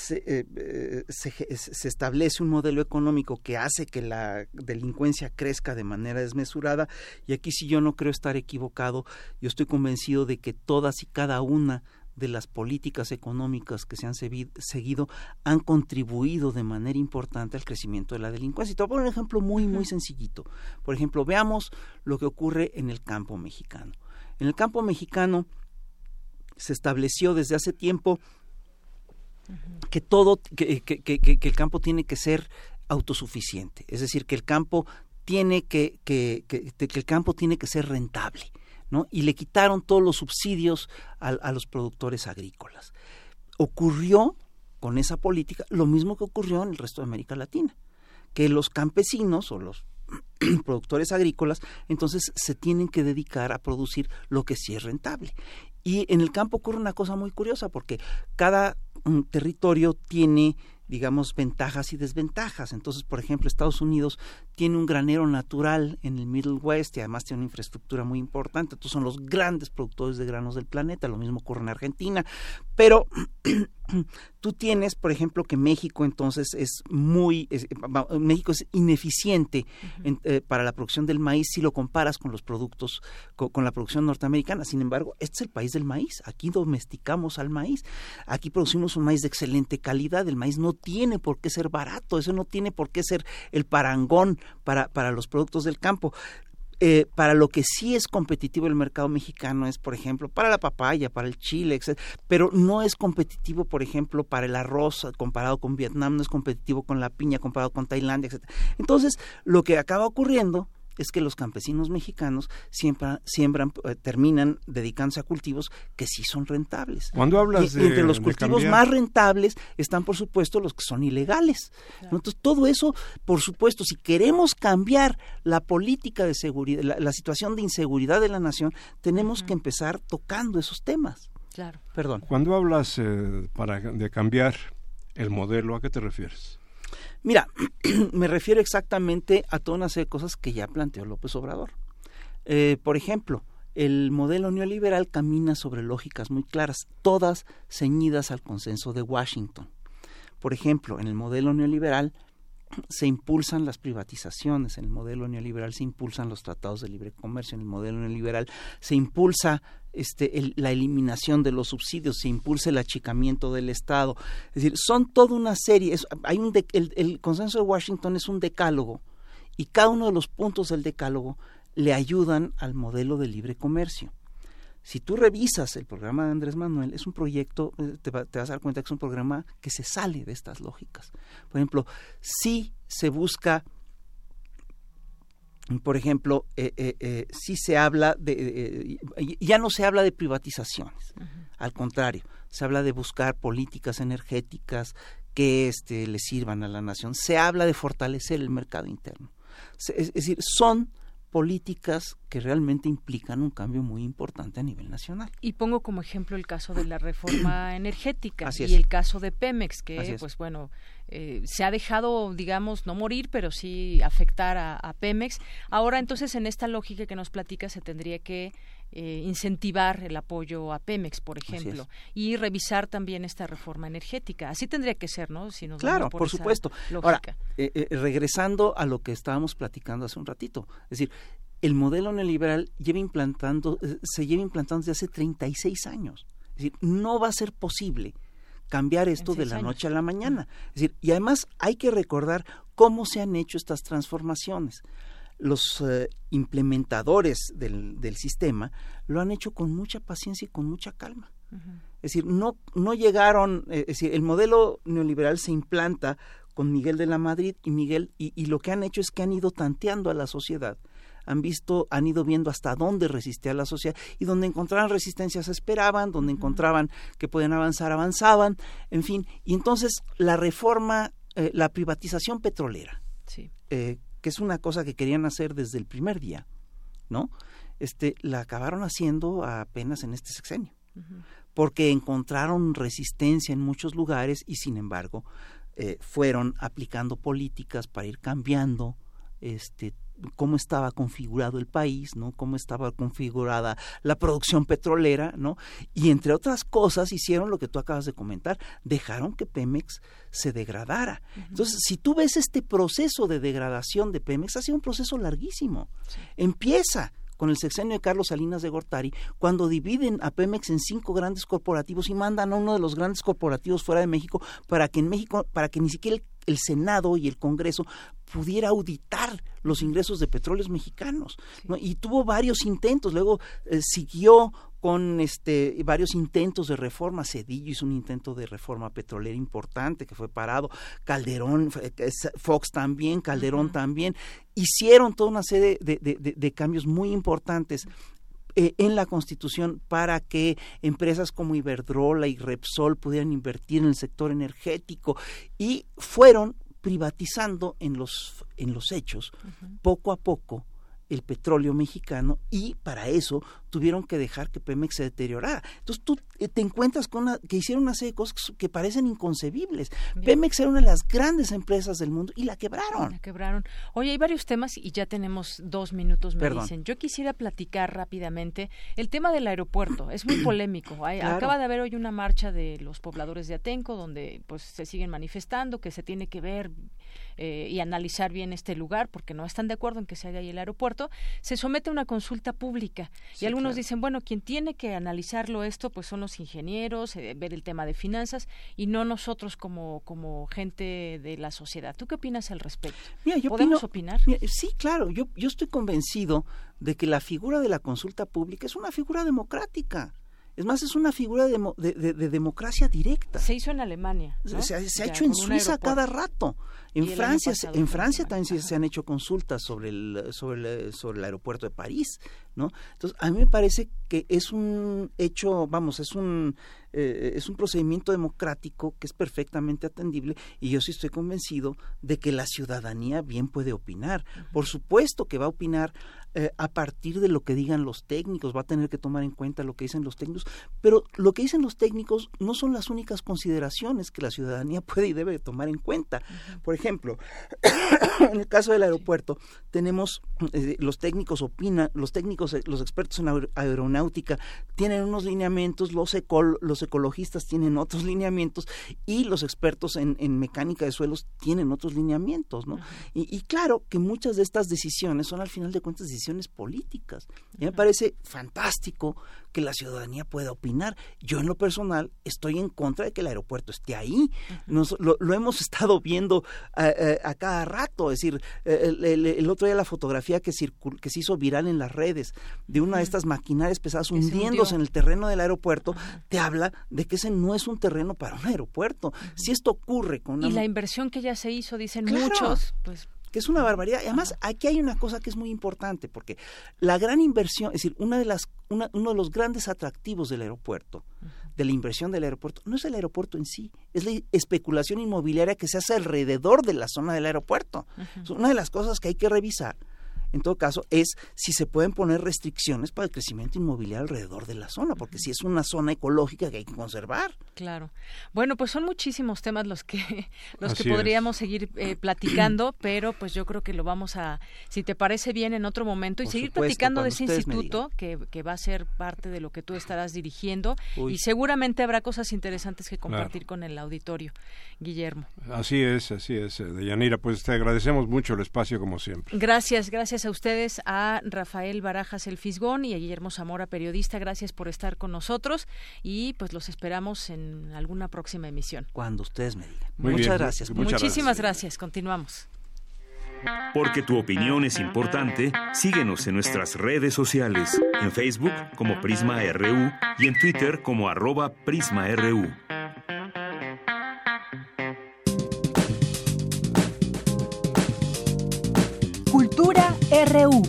[SPEAKER 13] eh, eh, se, se, establece un modelo económico que hace que la delincuencia crezca de manera desmesurada y aquí si yo no creo estar equivocado, yo estoy convencido de que todas y cada una de las políticas económicas que se han seguido han contribuido de manera importante al crecimiento de la delincuencia. Y te voy a poner un ejemplo muy, muy sencillito. Por ejemplo, veamos lo que ocurre en el campo mexicano. En el campo mexicano se estableció desde hace tiempo que todo, que, el campo tiene que ser autosuficiente, es decir, que el campo tiene que, que, el campo tiene que ser rentable, ¿no? Y le quitaron todos los subsidios a, los productores agrícolas. Ocurrió con esa política lo mismo que ocurrió en el resto de América Latina, que los campesinos o los productores agrícolas entonces se tienen que dedicar a producir lo que sí es rentable. Y en el campo ocurre una cosa muy curiosa porque cada mm, territorio tiene digamos, ventajas y desventajas. Entonces, por ejemplo, Estados Unidos tiene un granero natural en el Middle West y además tiene una infraestructura muy importante. Entonces, son los grandes productores de granos del planeta. Lo mismo ocurre en Argentina. Pero tú tienes, por ejemplo, que México entonces es muy, México es ineficiente eh, para la producción del maíz si lo comparas con los productos, con, la producción norteamericana. Sin embargo, este es el país del maíz. Aquí domesticamos al maíz. Aquí producimos un maíz de excelente calidad. El maíz no tiene por qué ser barato. Eso no tiene por qué ser el parangón para, para los productos del campo. Eh, para lo que sí es competitivo el mercado mexicano es, por ejemplo, para la papaya, para el chile, etc. Pero no es competitivo, por ejemplo, para el arroz comparado con Vietnam, no es competitivo con la piña comparado con Tailandia, etc. Entonces, lo que acaba ocurriendo es que los campesinos mexicanos siempre siembran, eh, terminan dedicándose a cultivos que sí son rentables.
[SPEAKER 12] Cuando hablas de,
[SPEAKER 13] entre los cultivos más rentables están, por supuesto, los que son ilegales. Entonces, todo eso, por supuesto, si queremos cambiar la política de seguridad, la, situación de inseguridad de la nación, tenemos que empezar tocando esos temas.
[SPEAKER 3] Claro.
[SPEAKER 13] Perdón.
[SPEAKER 12] Cuando hablas eh, para, de cambiar el modelo, ¿a qué te refieres?
[SPEAKER 13] Mira, me refiero exactamente a toda una serie de cosas que ya planteó López Obrador. Eh, por ejemplo, el modelo neoliberal camina sobre lógicas muy claras, todas ceñidas al consenso de Washington. Por ejemplo, en el modelo neoliberal se impulsan las privatizaciones, en el modelo neoliberal se impulsan los tratados de libre comercio, en el modelo neoliberal se impulsa este, la eliminación de los subsidios, se impulsa el achicamiento del Estado. Es decir, son toda una serie, hay un el, consenso de Washington es un decálogo y cada uno de los puntos del decálogo le ayudan al modelo de libre comercio. Si tú revisas el programa de Andrés Manuel, es un proyecto, eh, te, vas a dar cuenta que es un programa que se sale de estas lógicas. Por ejemplo, si se busca, por ejemplo, eh, eh, si se habla de, ya no se habla de privatizaciones, al contrario, se habla de buscar políticas energéticas que este, le sirvan a la nación, se habla de fortalecer el mercado interno. es decir, son políticas que realmente implican un cambio muy importante a nivel nacional.
[SPEAKER 3] Y pongo como ejemplo el caso de la reforma energética y el caso de Pemex, que pues bueno, eh, se ha dejado, digamos, no morir, pero sí afectar a, Pemex. Ahora entonces en esta lógica que nos platica se tendría que eh, incentivar el apoyo a Pemex, por ejemplo, y revisar también esta reforma energética. Así tendría que ser, ¿no? Si
[SPEAKER 13] claro, por, supuesto. Ahora, eh, eh, regresando a lo que estábamos platicando hace un ratito, es decir, el modelo neoliberal lleva implantando, se lleva implantando desde hace 36 años. Es decir, no va a ser posible cambiar esto de la noche a la mañana. Es decir, y además hay que recordar cómo se han hecho estas transformaciones los eh, implementadores del, del, sistema lo han hecho con mucha paciencia y con mucha calma. Es decir, no, no llegaron, eh, es decir, el modelo neoliberal se implanta con Miguel de la Madrid y Miguel, y, y, lo que han hecho es que han ido tanteando a la sociedad, han visto, han ido viendo hasta dónde resistía la sociedad, y donde encontraban resistencias esperaban, donde encontraban que podían avanzar, avanzaban, en fin, y entonces la reforma, eh, la privatización petrolera,
[SPEAKER 3] sí
[SPEAKER 13] que es una cosa que querían hacer desde el primer día, ¿no? Este, la acabaron haciendo apenas en este sexenio, porque encontraron resistencia en muchos lugares y sin embargo eh, fueron aplicando políticas para ir cambiando este cómo estaba configurado el país, ¿no? Cómo estaba configurada la producción petrolera, ¿no? Y entre otras cosas hicieron lo que tú acabas de comentar, dejaron que Pemex se degradara. Entonces, si tú ves este proceso de degradación de Pemex, ha sido un proceso larguísimo. Empieza con el sexenio de Carlos Salinas de Gortari, cuando dividen a Pemex en cinco grandes corporativos y mandan a uno de los grandes corporativos fuera de México para que en México, para que ni siquiera el, Senado y el Congreso pudiera auditar los ingresos de petróleos mexicanos. Y tuvo varios intentos, luego eh, siguió con este varios intentos de reforma. Cedillo hizo un intento de reforma petrolera importante que fue parado. Calderón, Fox también, Calderón también. Hicieron toda una serie de, cambios muy importantes eh, en la Constitución para que empresas como Iberdrola y Repsol pudieran invertir en el sector energético y fueron privatizando en los en los hechos poco a poco el petróleo mexicano y para eso tuvieron que dejar que Pemex se deteriorara. Entonces tú eh, te encuentras con que hicieron una serie de cosas que parecen inconcebibles. Pemex era una de las grandes empresas del mundo y la quebraron.
[SPEAKER 3] La quebraron. Oye, hay varios temas y ya tenemos dos minutos, me dicen. Yo quisiera platicar rápidamente el tema del aeropuerto. Es muy polémico. Acaba de haber hoy una marcha de los pobladores de Atenco donde pues se siguen manifestando que se tiene que ver eh, y analizar bien este lugar porque no están de acuerdo en que se haga ahí el aeropuerto, se somete a una consulta pública. y algunos dicen, bueno, quien tiene que analizarlo esto pues son los ingenieros, eh, ver el tema de finanzas y no nosotros como, como gente de la sociedad. ¿Tú qué opinas al respecto? ¿Podemos opinar?
[SPEAKER 13] sí, claro, yo, yo estoy convencido de que la figura de la consulta pública es una figura democrática. Es más, es una figura de, de, democracia directa.
[SPEAKER 3] Se hizo en Alemania.
[SPEAKER 13] Se, ha hecho en Suiza cada rato. En Francia, en Francia también se, han hecho consultas sobre el, sobre el, sobre el aeropuerto de París, ¿no? Entonces, a mí me parece que es un hecho, vamos, es un eh, es un procedimiento democrático que es perfectamente atendible y yo sí estoy convencido de que la ciudadanía bien puede opinar. Por supuesto que va a opinar eh, a partir de lo que digan los técnicos, va a tener que tomar en cuenta lo que dicen los técnicos, pero lo que dicen los técnicos no son las únicas consideraciones que la ciudadanía puede y debe tomar en cuenta. Por ejemplo, en el caso del aeropuerto, tenemos, eh, los técnicos opinan, los técnicos, eh, los expertos en aeronáutica tienen unos lineamientos, los, los ecologistas tienen otros lineamientos y los expertos en, mecánica de suelos tienen otros lineamientos, ¿no? y, y claro que muchas de estas decisiones son al final de cuentas decisiones políticas. Y me parece fantástico que la ciudadanía pueda opinar. Yo en lo personal estoy en contra de que el aeropuerto esté ahí. lo, hemos estado viendo eh, eh, a, cada rato. Es decir, eh, el, otro día la fotografía que, que se hizo viral en las redes de una de estas maquinarias pesadas hundiéndose en el terreno del aeropuerto, te habla de que ese no es un terreno para un aeropuerto. Si esto ocurre con...
[SPEAKER 3] Y la inversión que ya se hizo, dicen muchos, pues
[SPEAKER 13] que es una barbaridad. Y además, aquí hay una cosa que es muy importante, porque la gran inversión, es decir, una de las, uno de los grandes atractivos del aeropuerto, de la inversión del aeropuerto, no es el aeropuerto en sí, es la especulación inmobiliaria que se hace alrededor de la zona del aeropuerto. Es una de las cosas que hay que revisar en todo caso, es si se pueden poner restricciones para el crecimiento inmobiliario alrededor de la zona, porque si es una zona ecológica que hay que conservar.
[SPEAKER 3] Claro. Bueno, pues son muchísimos temas los que los que podríamos seguir eh, platicando, pero pues yo creo que lo vamos a, si te parece bien, en otro momento y seguir platicando de ese instituto que, que, va a ser parte de lo que tú estarás dirigiendo y seguramente habrá cosas interesantes que compartir con el auditorio. Guillermo.
[SPEAKER 12] Así es, así es. Eh, Deyanira, pues te agradecemos mucho el espacio como siempre.
[SPEAKER 3] Gracias, gracias a ustedes, a Rafael Barajas El Fisgón y a Guillermo Zamora, periodista. Gracias por estar con nosotros y pues los esperamos en alguna próxima emisión.
[SPEAKER 13] Cuando ustedes me digan. muchas gracias.
[SPEAKER 3] Muchísimas gracias. Continuamos.
[SPEAKER 2] Porque tu opinión es importante, síguenos en nuestras redes sociales, en Facebook como Prisma RU y en Twitter como arroba PrismaRU.
[SPEAKER 15] RU.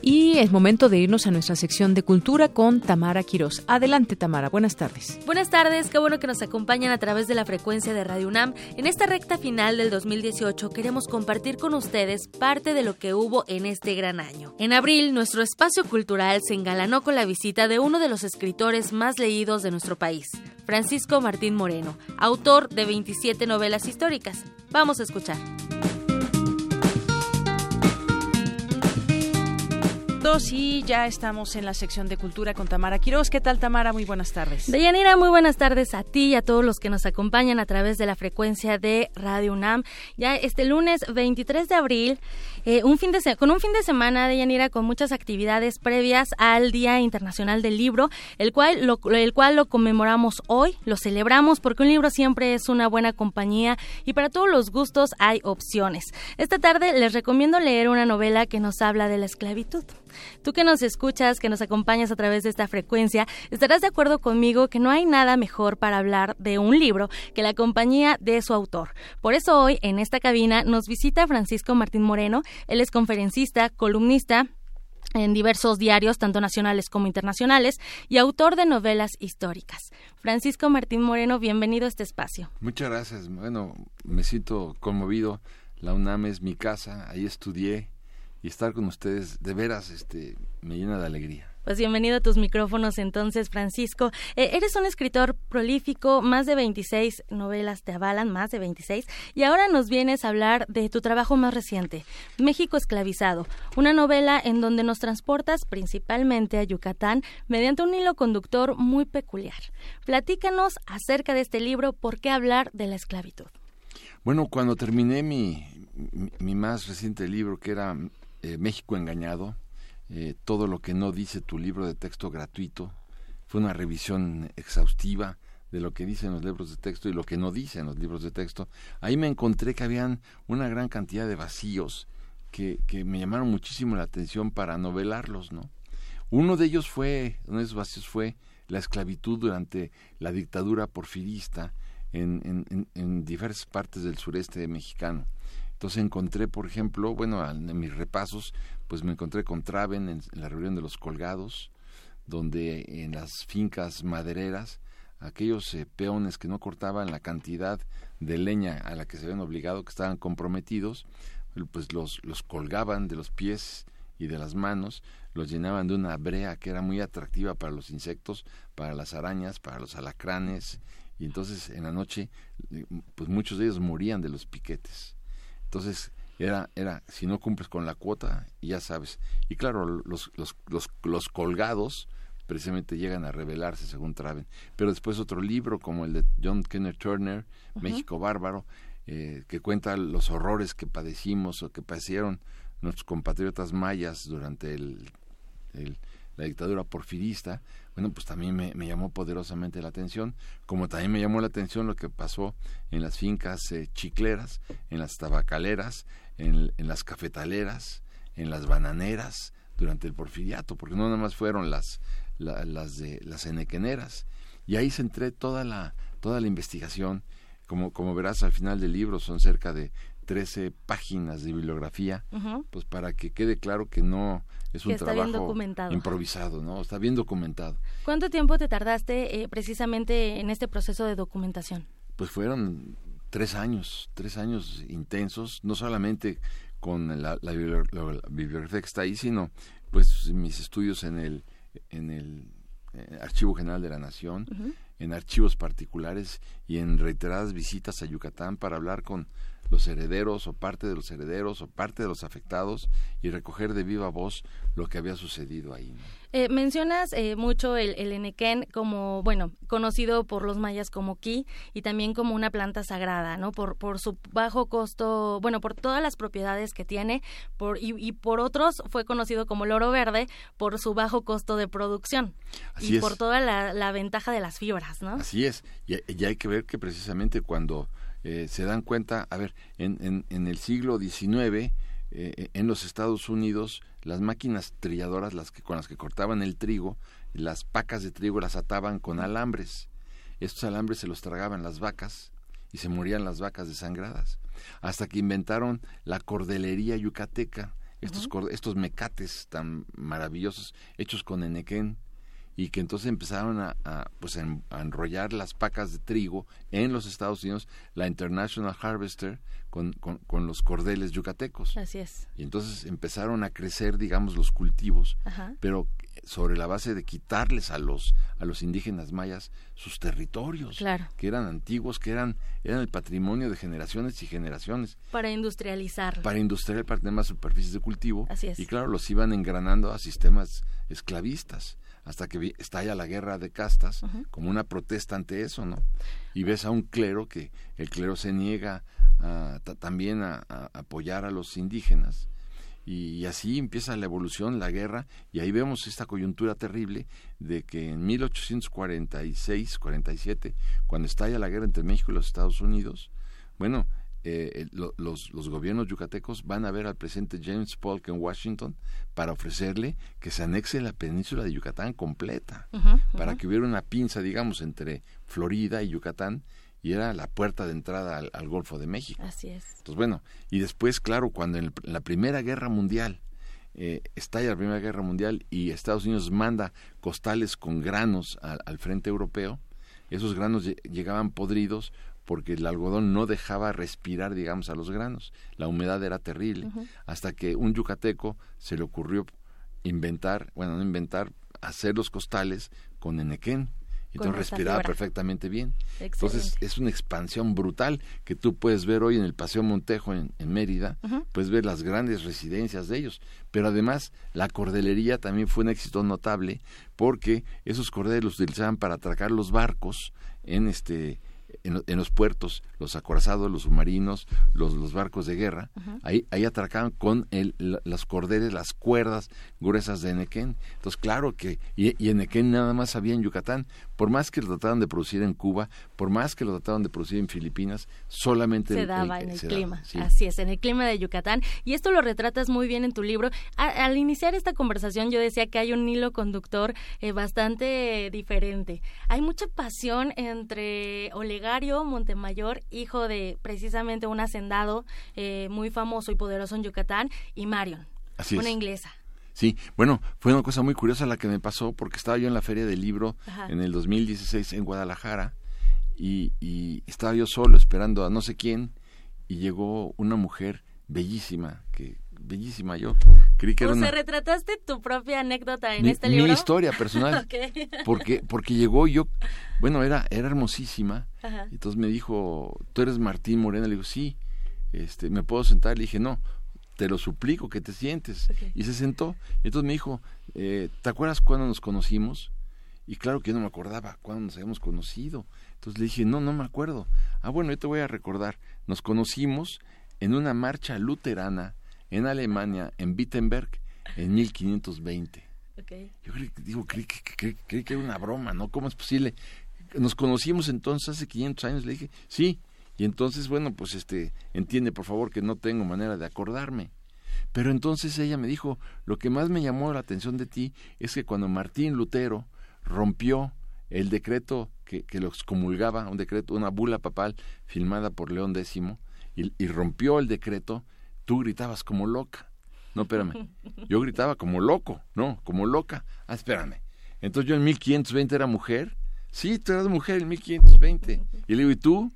[SPEAKER 3] Y es momento de irnos a nuestra sección de cultura con Tamara Quirós. Adelante, Tamara. Buenas tardes.
[SPEAKER 16] Buenas tardes. Qué bueno que nos acompañan a través de la frecuencia de Radio UNAM. En esta recta final del 2018 queremos compartir con ustedes parte de lo que hubo en este gran año. En abril, nuestro espacio cultural se engalanó con la visita de uno de los escritores más leídos de nuestro país, Francisco Martín Moreno, autor de 27 novelas históricas. Vamos a escuchar.
[SPEAKER 3] Y ya estamos en la sección de cultura con Tamara Quiroz. ¿Qué tal, Tamara? Muy buenas tardes.
[SPEAKER 16] Deyanira, muy buenas tardes a ti y a todos los que nos acompañan a través de la frecuencia de Radio UNAM. Ya este lunes 23 de abril, eh, un fin de con un fin de semana, Deyanira, con muchas actividades previas al Día Internacional del Libro, el cual, lo, el cual lo conmemoramos hoy, lo celebramos porque un libro siempre es una buena compañía y para todos los gustos hay opciones. Esta tarde les recomiendo leer una novela que nos habla de la esclavitud. Tú que nos escuchas, que nos acompañas a través de esta frecuencia, estarás de acuerdo conmigo que no hay nada mejor para hablar de un libro que la compañía de su autor. Por eso hoy en esta cabina nos visita Francisco Martín Moreno. Él es conferencista, columnista, en diversos diarios, tanto nacionales como internacionales, y autor de novelas históricas. Francisco Martín Moreno, bienvenido a este espacio.
[SPEAKER 17] Muchas gracias. Bueno, me siento conmovido. La UNAM es mi casa, ahí estudié, y estar con ustedes de veras este me llena de alegría.
[SPEAKER 16] Pues bienvenido a tus micrófonos entonces, Francisco. Eh, eres un escritor prolífico, más de 26 novelas te avalan, más de 26, y ahora nos vienes a hablar de tu trabajo más reciente, México esclavizado, una novela en donde nos transportas principalmente a Yucatán mediante un hilo conductor muy peculiar. Platícanos acerca de este libro, ¿por qué hablar de la esclavitud?
[SPEAKER 17] Bueno, cuando terminé mi, mi más reciente libro, que era eh, México engañado, eh, todo lo que no dice tu libro de texto gratuito. Fue una revisión exhaustiva de lo que dicen los libros de texto y lo que no dicen los libros de texto. Ahí me encontré que habían una gran cantidad de vacíos que, que me llamaron muchísimo la atención para novelarlos, ¿no? Uno de ellos fue, uno de esos vacíos fue la esclavitud durante la dictadura porfirista en, en, en diversas partes del sureste mexicano. Entonces encontré, por ejemplo, bueno, en mis repasos, pues me encontré con Traven en, la reunión de los colgados, donde en las fincas madereras, aquellos eh, peones que no cortaban la cantidad de leña a la que se habían obligado, que estaban comprometidos, pues los, los colgaban de los pies y de las manos, los llenaban de una brea que era muy atractiva para los insectos, para las arañas, para los alacranes, y entonces en la noche, pues muchos de ellos morían de los piquetes. Entonces, era, era, si no cumples con la cuota, ya sabes. Y claro, los, los, los, los colgados precisamente llegan a revelarse según Traven. Pero después otro libro como el de John Kenneth Turner, México Bárbaro, eh, que cuenta los horrores que padecimos o que padecieron nuestros compatriotas mayas durante el, el, la dictadura porfirista, bueno, pues también me, llamó poderosamente la atención, como también me llamó la atención lo que pasó en las fincas eh, chicleras, en las tabacaleras, en, las cafetaleras, en las bananeras durante el porfiriato, porque no nada más fueron las, las de las enequeneras. Y ahí centré toda la, toda la investigación. Como, como verás al final del libro son cerca de 13 páginas de bibliografía, pues para que quede claro que no es un trabajo improvisado, ¿no? Está bien documentado.
[SPEAKER 16] ¿Cuánto tiempo te tardaste eh, precisamente en este proceso de documentación?
[SPEAKER 17] Pues fueron tres años, tres años intensos, no solamente con la, bibliografía que está ahí, sino pues mis estudios en el, en el eh, Archivo General de la Nación, en archivos particulares y en reiteradas visitas a Yucatán para hablar con los herederos o parte de los herederos o parte de los afectados y recoger de viva voz lo que había sucedido ahí.
[SPEAKER 16] Eh, mencionas eh, mucho el, el, enequén como, bueno, conocido por los mayas como ki y también como una planta sagrada, ¿no? Por, por su bajo costo, bueno, por todas las propiedades que tiene por, y, por otros fue conocido como el oro verde por su bajo costo de producción y por toda la, ventaja de las fibras, ¿no?
[SPEAKER 17] Así es, y, y hay que ver que precisamente cuando eh, se dan cuenta, a ver, en, en, el siglo XIX, eh, en los Estados Unidos, las máquinas trilladoras, las que, con las que cortaban el trigo, las pacas de trigo las ataban con alambres. Estos alambres se los tragaban las vacas y se morían las vacas desangradas. Hasta que inventaron la cordelería yucateca, estos, estos mecates tan maravillosos hechos con enequén, y que entonces empezaron a, pues a enrollar las pacas de trigo en los Estados Unidos, la International Harvester, con, con, los cordeles yucatecos.
[SPEAKER 16] Así es.
[SPEAKER 17] Y entonces empezaron a crecer, digamos, los cultivos, pero sobre la base de quitarles a los a los indígenas mayas sus territorios que eran antiguos que eran eran el patrimonio de generaciones y generaciones
[SPEAKER 16] para industrializar
[SPEAKER 17] para industrializar para tener más superficies de cultivo
[SPEAKER 16] Así es.
[SPEAKER 17] y claro los iban engranando a sistemas esclavistas hasta que estalla la guerra de castas como una protesta ante eso no y ves a un clero que el clero se niega a, también a apoyar a los indígenas y, así empieza la evolución, la guerra, y ahí vemos esta coyuntura terrible de que en 1846-47, cuando estalla la guerra entre México y los Estados Unidos, bueno, eh, los, los, gobiernos yucatecos van a ver al presidente James Polk en Washington para ofrecerle que se anexe la península de Yucatán completa, para que hubiera una pinza, digamos, entre Florida y Yucatán, y era la puerta de entrada al, Golfo de México.
[SPEAKER 16] Así es.
[SPEAKER 17] Entonces, bueno, y después, claro, cuando en, la Primera Guerra Mundial eh, estalla la Primera Guerra Mundial y Estados Unidos manda costales con granos al, frente europeo, esos granos llegaban podridos porque el algodón no dejaba respirar, digamos, a los granos. La humedad era terrible. Hasta que un yucateco se le ocurrió inventar, bueno, no inventar, hacer los costales con enequén entonces respiraba perfectamente bien. Entonces es una expansión brutal que tú puedes ver hoy en el Paseo Montejo en, Mérida, puedes ver las grandes residencias de ellos. Pero además la cordelería también fue un éxito notable porque esos cordeles los utilizaban para atracar los barcos en este en, los puertos, los acorazados, los submarinos, los, los barcos de guerra, ahí, ahí atracaban con el, las cordeles, las cuerdas gruesas de Enequén. Entonces, claro que, y, y Enequén nada más había en Yucatán, por más que lo trataban de producir en Cuba, por más que lo trataban de producir en Filipinas, solamente
[SPEAKER 16] se daba en el clima. Así es, en el clima de Yucatán. Y esto lo retratas muy bien en tu libro. al iniciar esta conversación yo decía que hay un hilo conductor eh, bastante diferente. Hay mucha pasión entre Olegario Montemayor, hijo de precisamente un hacendado eh, muy famoso y poderoso en Yucatán, y Marion, una inglesa.
[SPEAKER 17] Sí, bueno, fue una cosa muy curiosa la que me pasó porque estaba yo en la feria del libro en el 2016 en Guadalajara y, y, estaba yo solo esperando a no sé quién y llegó una mujer bellísima, que bellísima yo. Creí que
[SPEAKER 16] o
[SPEAKER 17] era
[SPEAKER 16] sea, retrataste tu propia anécdota en este libro.
[SPEAKER 17] Mi historia personal. Porque porque llegó yo, bueno, era era hermosísima. Y entonces me dijo, "¿Tú eres Martín Morena?" Le digo, "Sí." Este, ¿me puedo sentar? Le dije, "No." Te lo suplico que te sientes. Y se sentó. Y entonces me dijo, eh, ¿te acuerdas cuando nos conocimos? Y claro que yo no me acordaba cuándo nos habíamos conocido. Entonces le dije, no, no me acuerdo. Ah, bueno, yo te voy a recordar. Nos conocimos en una marcha luterana en Alemania, en Wittenberg, en 1520. Yo creí, digo, creí, que era una broma, ¿no? ¿Cómo es posible? Nos conocimos entonces hace 500 años. Le dije, sí, y entonces, bueno, pues este, entiende por favor que no tengo manera de acordarme. Pero entonces ella me dijo, lo que más me llamó la atención de ti es que cuando Martín Lutero rompió el decreto que, que lo excomulgaba, un decreto, una bula papal firmada por León X, y, y rompió el decreto, tú gritabas como loca. No, espérame. Yo gritaba como loco, no, como loca. Ah, espérame. Entonces yo en 1520 era mujer. Sí, tú eras mujer en 1520. Y le digo, ¿y tú?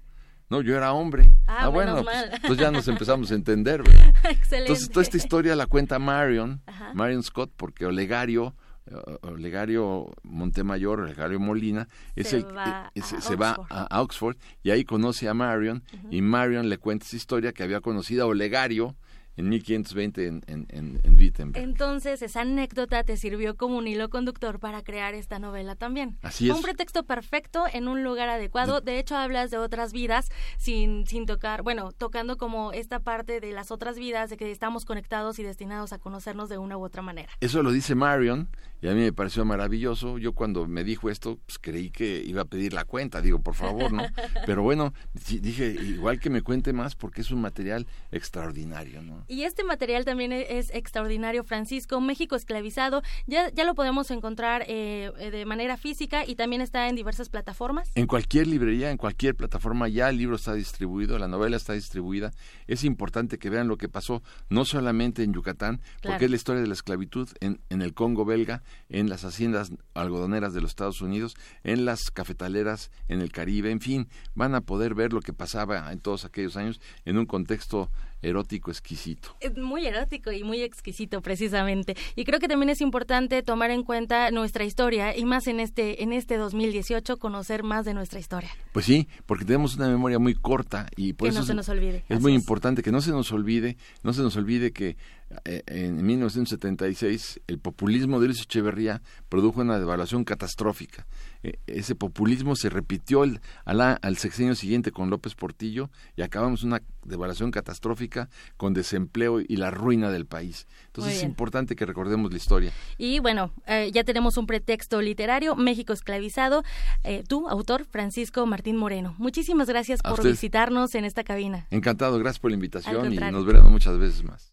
[SPEAKER 17] No, yo era hombre.
[SPEAKER 16] Ah, ah bueno,
[SPEAKER 17] pues, pues, ya nos empezamos a entender.
[SPEAKER 16] Excelente.
[SPEAKER 17] Entonces, toda esta historia la cuenta Marion, Marion Scott, porque Olegario, eh, Olegario Montemayor, Olegario Molina, es
[SPEAKER 16] se
[SPEAKER 17] el,
[SPEAKER 16] va, a,
[SPEAKER 17] se va a Oxford y ahí conoce a Marion y Marion le cuenta esa historia que había conocido a Olegario en 1520 en, en, en, Wittenberg.
[SPEAKER 16] Entonces, esa anécdota te sirvió como un hilo conductor para crear esta novela también.
[SPEAKER 17] Así es.
[SPEAKER 16] Un pretexto perfecto en un lugar adecuado. De hecho, hablas de otras vidas sin, sin tocar, bueno, tocando como esta parte de las otras vidas, de que estamos conectados y destinados a conocernos de una u otra manera.
[SPEAKER 17] Eso lo dice Marion y a mí me pareció maravilloso. Yo cuando me dijo esto, pues creí que iba a pedir la cuenta. Digo, por favor, ¿no? Pero bueno, dije, igual que me cuente más porque es un material extraordinario, ¿no?
[SPEAKER 16] Y este material también e-, es extraordinario, Francisco. México esclavizado, ya, ya lo podemos encontrar eh, de manera física y también está en diversas plataformas.
[SPEAKER 17] En cualquier librería, en cualquier plataforma, ya el libro está distribuido, la novela está distribuida. Es importante que vean lo que pasó, no solamente en Yucatán, porque es la historia de la esclavitud en, en el Congo belga, en las haciendas algodoneras de los Estados Unidos, en las cafetaleras en el Caribe, en fin, van a poder ver lo que pasaba en todos aquellos años en un contexto erótico exquisito.
[SPEAKER 16] Muy erótico y muy exquisito, precisamente. Y creo que también es importante tomar en cuenta nuestra historia y más en este, en este 2018 conocer más de nuestra historia.
[SPEAKER 17] Pues sí, porque tenemos una memoria muy corta y por
[SPEAKER 16] que
[SPEAKER 17] eso
[SPEAKER 16] no se nos olvide.
[SPEAKER 17] es muy importante que no se nos olvide, no se nos olvide que eh, en 1976 el populismo de Luis Echeverría produjo una devaluación catastrófica. E, ese populismo se repitió al, al sexenio siguiente con López Portillo y acabamos una devaluación catastrófica con desempleo y la ruina del país. Entonces es importante que recordemos la historia.
[SPEAKER 16] Y bueno, eh, ya tenemos un pretexto literario, México esclavizado. Eh, tú, autor, Francisco Martín Moreno. Muchísimas gracias por visitarnos en esta cabina.
[SPEAKER 17] Encantado, gracias por la invitación y nos veremos muchas veces más.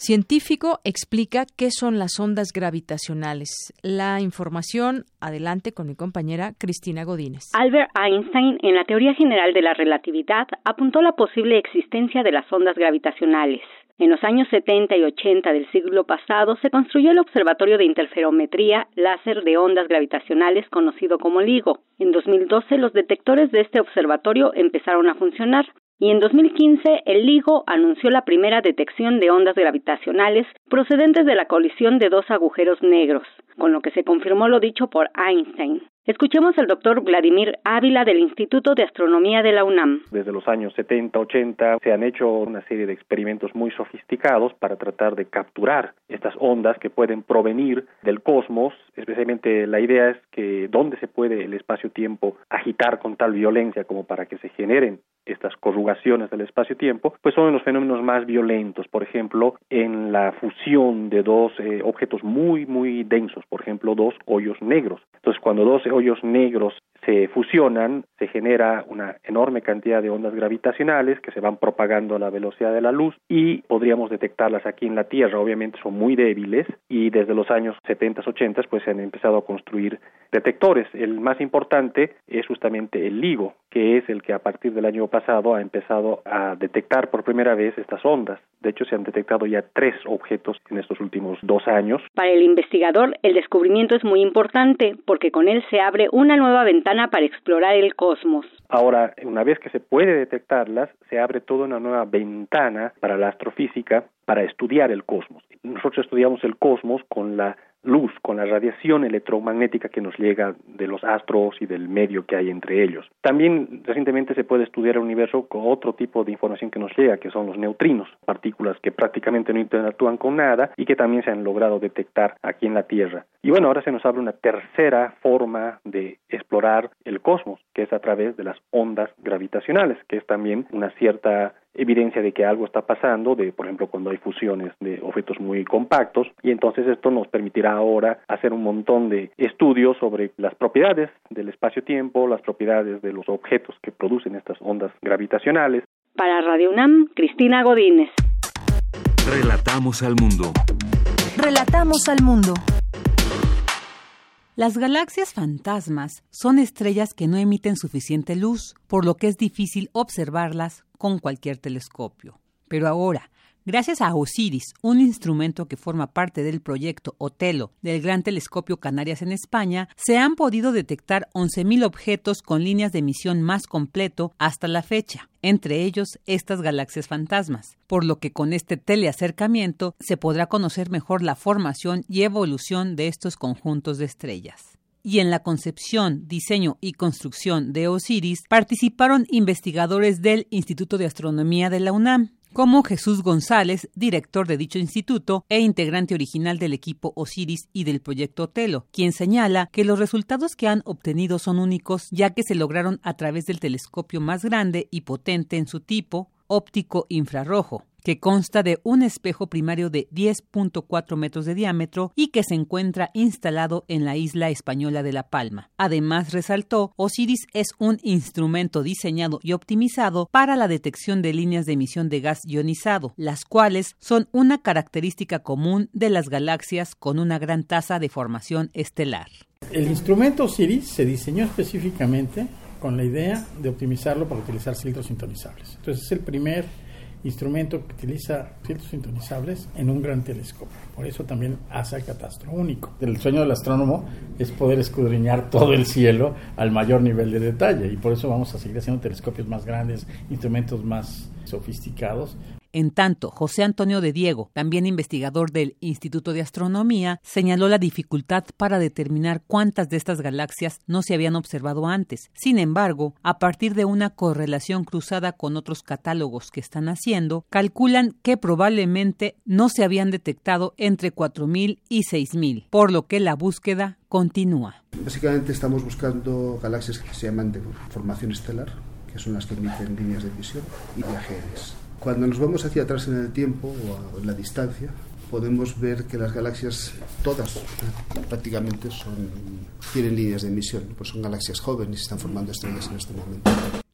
[SPEAKER 3] Científico explica qué son las ondas gravitacionales. La información, adelante con mi compañera Cristina Godínez.
[SPEAKER 18] Albert Einstein, en la teoría general de la relatividad, apuntó la posible existencia de las ondas gravitacionales. En los años 70 y 80 del siglo pasado se construyó el Observatorio de Interferometría Láser de Ondas Gravitacionales conocido como LIGO. En 2012 los detectores de este observatorio empezaron a funcionar y en 2015 el LIGO anunció la primera detección de ondas gravitacionales procedentes de la colisión de dos agujeros negros, con lo que se confirmó lo dicho por Einstein. Escuchemos al doctor Vladimir Ávila del Instituto de Astronomía de la UNAM.
[SPEAKER 19] Desde los años 70, 80 se han hecho una serie de experimentos muy sofisticados para tratar de capturar estas ondas que pueden provenir del cosmos. Especialmente la idea es que dónde se puede el espacio-tiempo agitar con tal violencia como para que se generen estas corrugaciones del espacio-tiempo, pues son los fenómenos más violentos, por ejemplo, en la fusión de dos eh, objetos muy, muy densos, por ejemplo, dos hoyos negros. Entonces, cuando dos hoyos negros se fusionan, se genera una enorme cantidad de ondas gravitacionales que se van propagando a la velocidad de la luz y podríamos detectarlas aquí en la Tierra. Obviamente son muy débiles y desde los años 70, 80 pues se han empezado a construir detectores. El más importante es justamente el LIGO, que es el que a partir del año pasado ha empezado a detectar por primera vez estas ondas. De hecho, se han detectado ya tres objetos en estos últimos dos años.
[SPEAKER 18] Para el investigador, el descubrimiento es muy importante porque con él se abre una nueva ventana para explorar el cosmos.
[SPEAKER 19] Ahora, una vez que se puede detectarlas, se abre toda una nueva ventana para la astrofísica para estudiar el cosmos. Nosotros estudiamos el cosmos con la luz, con la radiación electromagnética que nos llega de los astros y del medio que hay entre ellos. También recientemente se puede estudiar el universo con otro tipo de información que nos llega, que son los neutrinos, partículas que prácticamente no interactúan con nada y que también se han logrado detectar aquí en la Tierra. Y bueno, ahora se nos abre una tercera forma de explorar el cosmos, que es a través de las ondas gravitacionales, que es también una cierta evidencia de que algo está pasando, de por ejemplo cuando hay fusiones de objetos muy compactos, y entonces esto nos permitirá ahora hacer un montón de estudios sobre las propiedades del espacio-tiempo, las propiedades de los objetos que producen estas ondas gravitacionales.
[SPEAKER 18] Para Radio UNAM, Cristina Godínez.
[SPEAKER 2] Relatamos al mundo.
[SPEAKER 15] Relatamos al mundo.
[SPEAKER 20] Las galaxias fantasmas son estrellas que no emiten suficiente luz, por lo que es difícil observarlas con cualquier telescopio. Pero ahora, gracias a Osiris, un instrumento que forma parte del proyecto Otelo del Gran Telescopio Canarias en España, se han podido detectar 11.000 objetos con líneas de emisión más completo hasta la fecha, entre ellos estas galaxias fantasmas, por lo que con este teleacercamiento se podrá conocer mejor la formación y evolución de estos conjuntos de estrellas. Y en la concepción, diseño y construcción de Osiris participaron investigadores del Instituto de Astronomía de la UNAM, como Jesús González, director de dicho instituto e integrante original del equipo Osiris y del proyecto Otelo, quien señala que los resultados que han obtenido son únicos ya que se lograron a través del telescopio más grande y potente en su tipo, óptico infrarrojo, que consta de un espejo primario de 10.4 metros de diámetro y que se encuentra instalado en la isla española de La Palma. Además, resaltó, Osiris es un instrumento diseñado y optimizado para la detección de líneas de emisión de gas ionizado, las cuales son una característica común de las galaxias con una gran tasa de formación estelar.
[SPEAKER 21] El instrumento Osiris se diseñó específicamente con la idea de optimizarlo para utilizar filtros sintonizables. Entonces es el primer instrumento que utiliza filtros sintonizables en un gran telescopio. Por eso también hace el catastro único. El sueño del astrónomo es poder escudriñar todo el cielo al mayor nivel de detalle y por eso vamos a seguir haciendo telescopios más grandes, instrumentos más sofisticados
[SPEAKER 20] en tanto, José Antonio de Diego, también investigador del Instituto de Astronomía, señaló la dificultad para determinar cuántas de estas galaxias no se habían observado antes. Sin embargo, a partir de una correlación cruzada con otros catálogos que están haciendo, calculan que probablemente no se habían detectado entre 4.000 y 6.000, por lo que la búsqueda continúa.
[SPEAKER 22] Básicamente estamos buscando galaxias que se llaman de formación estelar, que son las que emiten líneas de visión, y viajeros. Cuando nos vamos hacia atrás en el tiempo o en la distancia, podemos ver que las galaxias, todas prácticamente, son, tienen líneas de emisión, pues son galaxias jóvenes y están formando estrellas en este momento.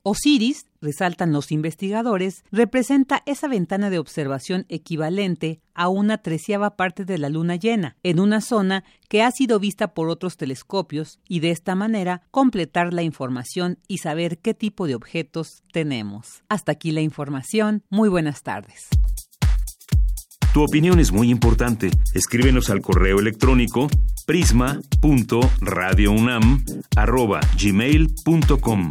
[SPEAKER 20] Osiris, resaltan los investigadores, representa esa ventana de observación equivalente a una treceava parte de la luna llena, en una zona que ha sido vista por otros telescopios y de esta manera completar la información y saber qué tipo de objetos tenemos. Hasta aquí la información. Muy buenas tardes.
[SPEAKER 2] Tu opinión es muy importante. Escríbenos al correo electrónico prisma.radiounam@gmail.com.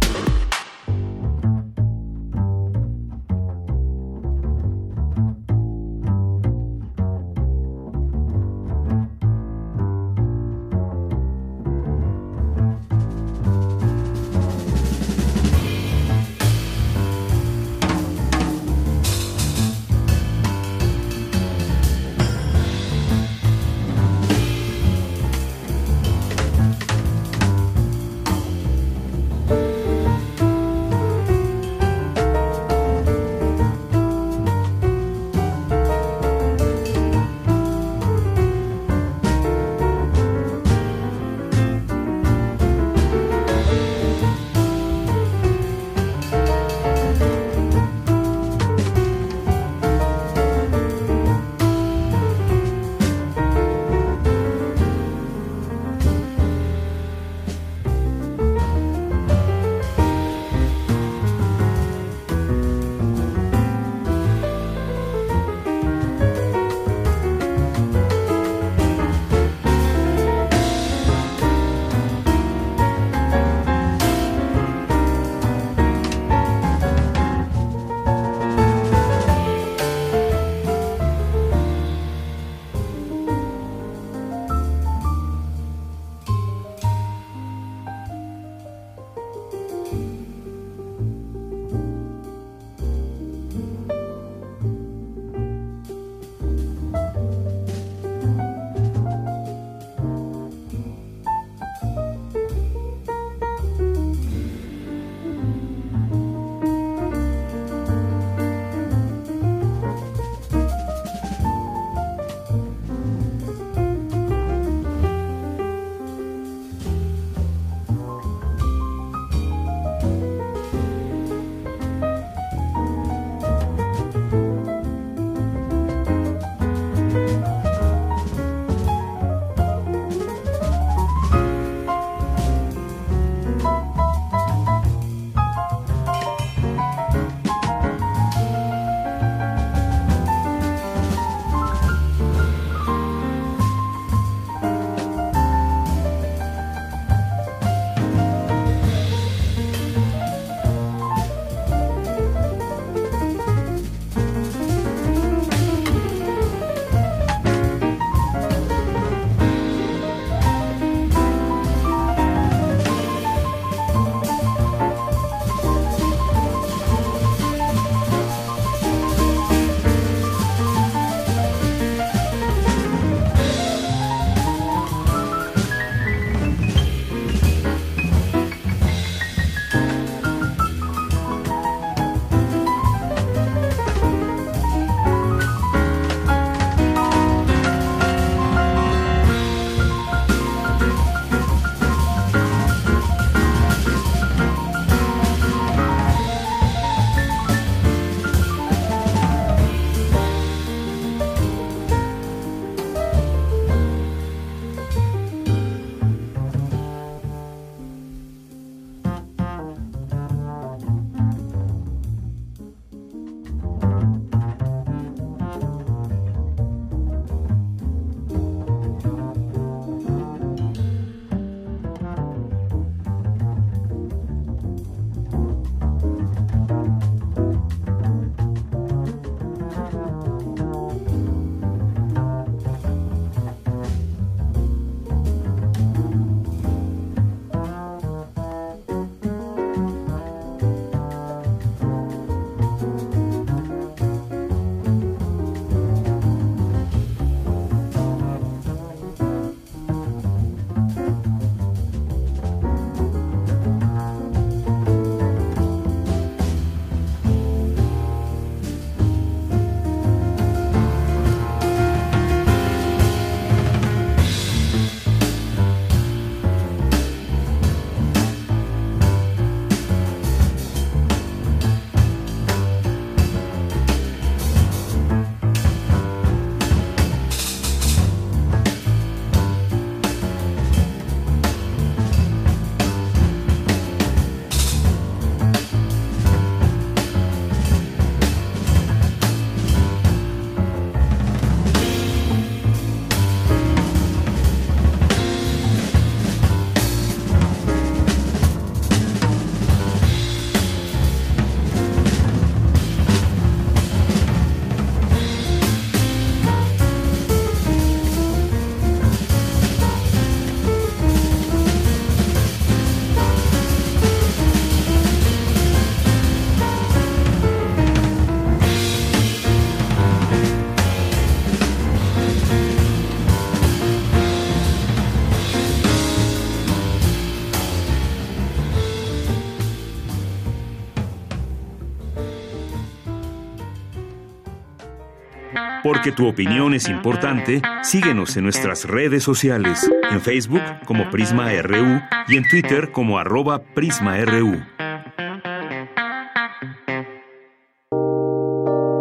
[SPEAKER 2] Porque tu opinión es importante, síguenos en nuestras redes sociales, en Facebook como Prisma RU y en Twitter como arroba PrismaRU.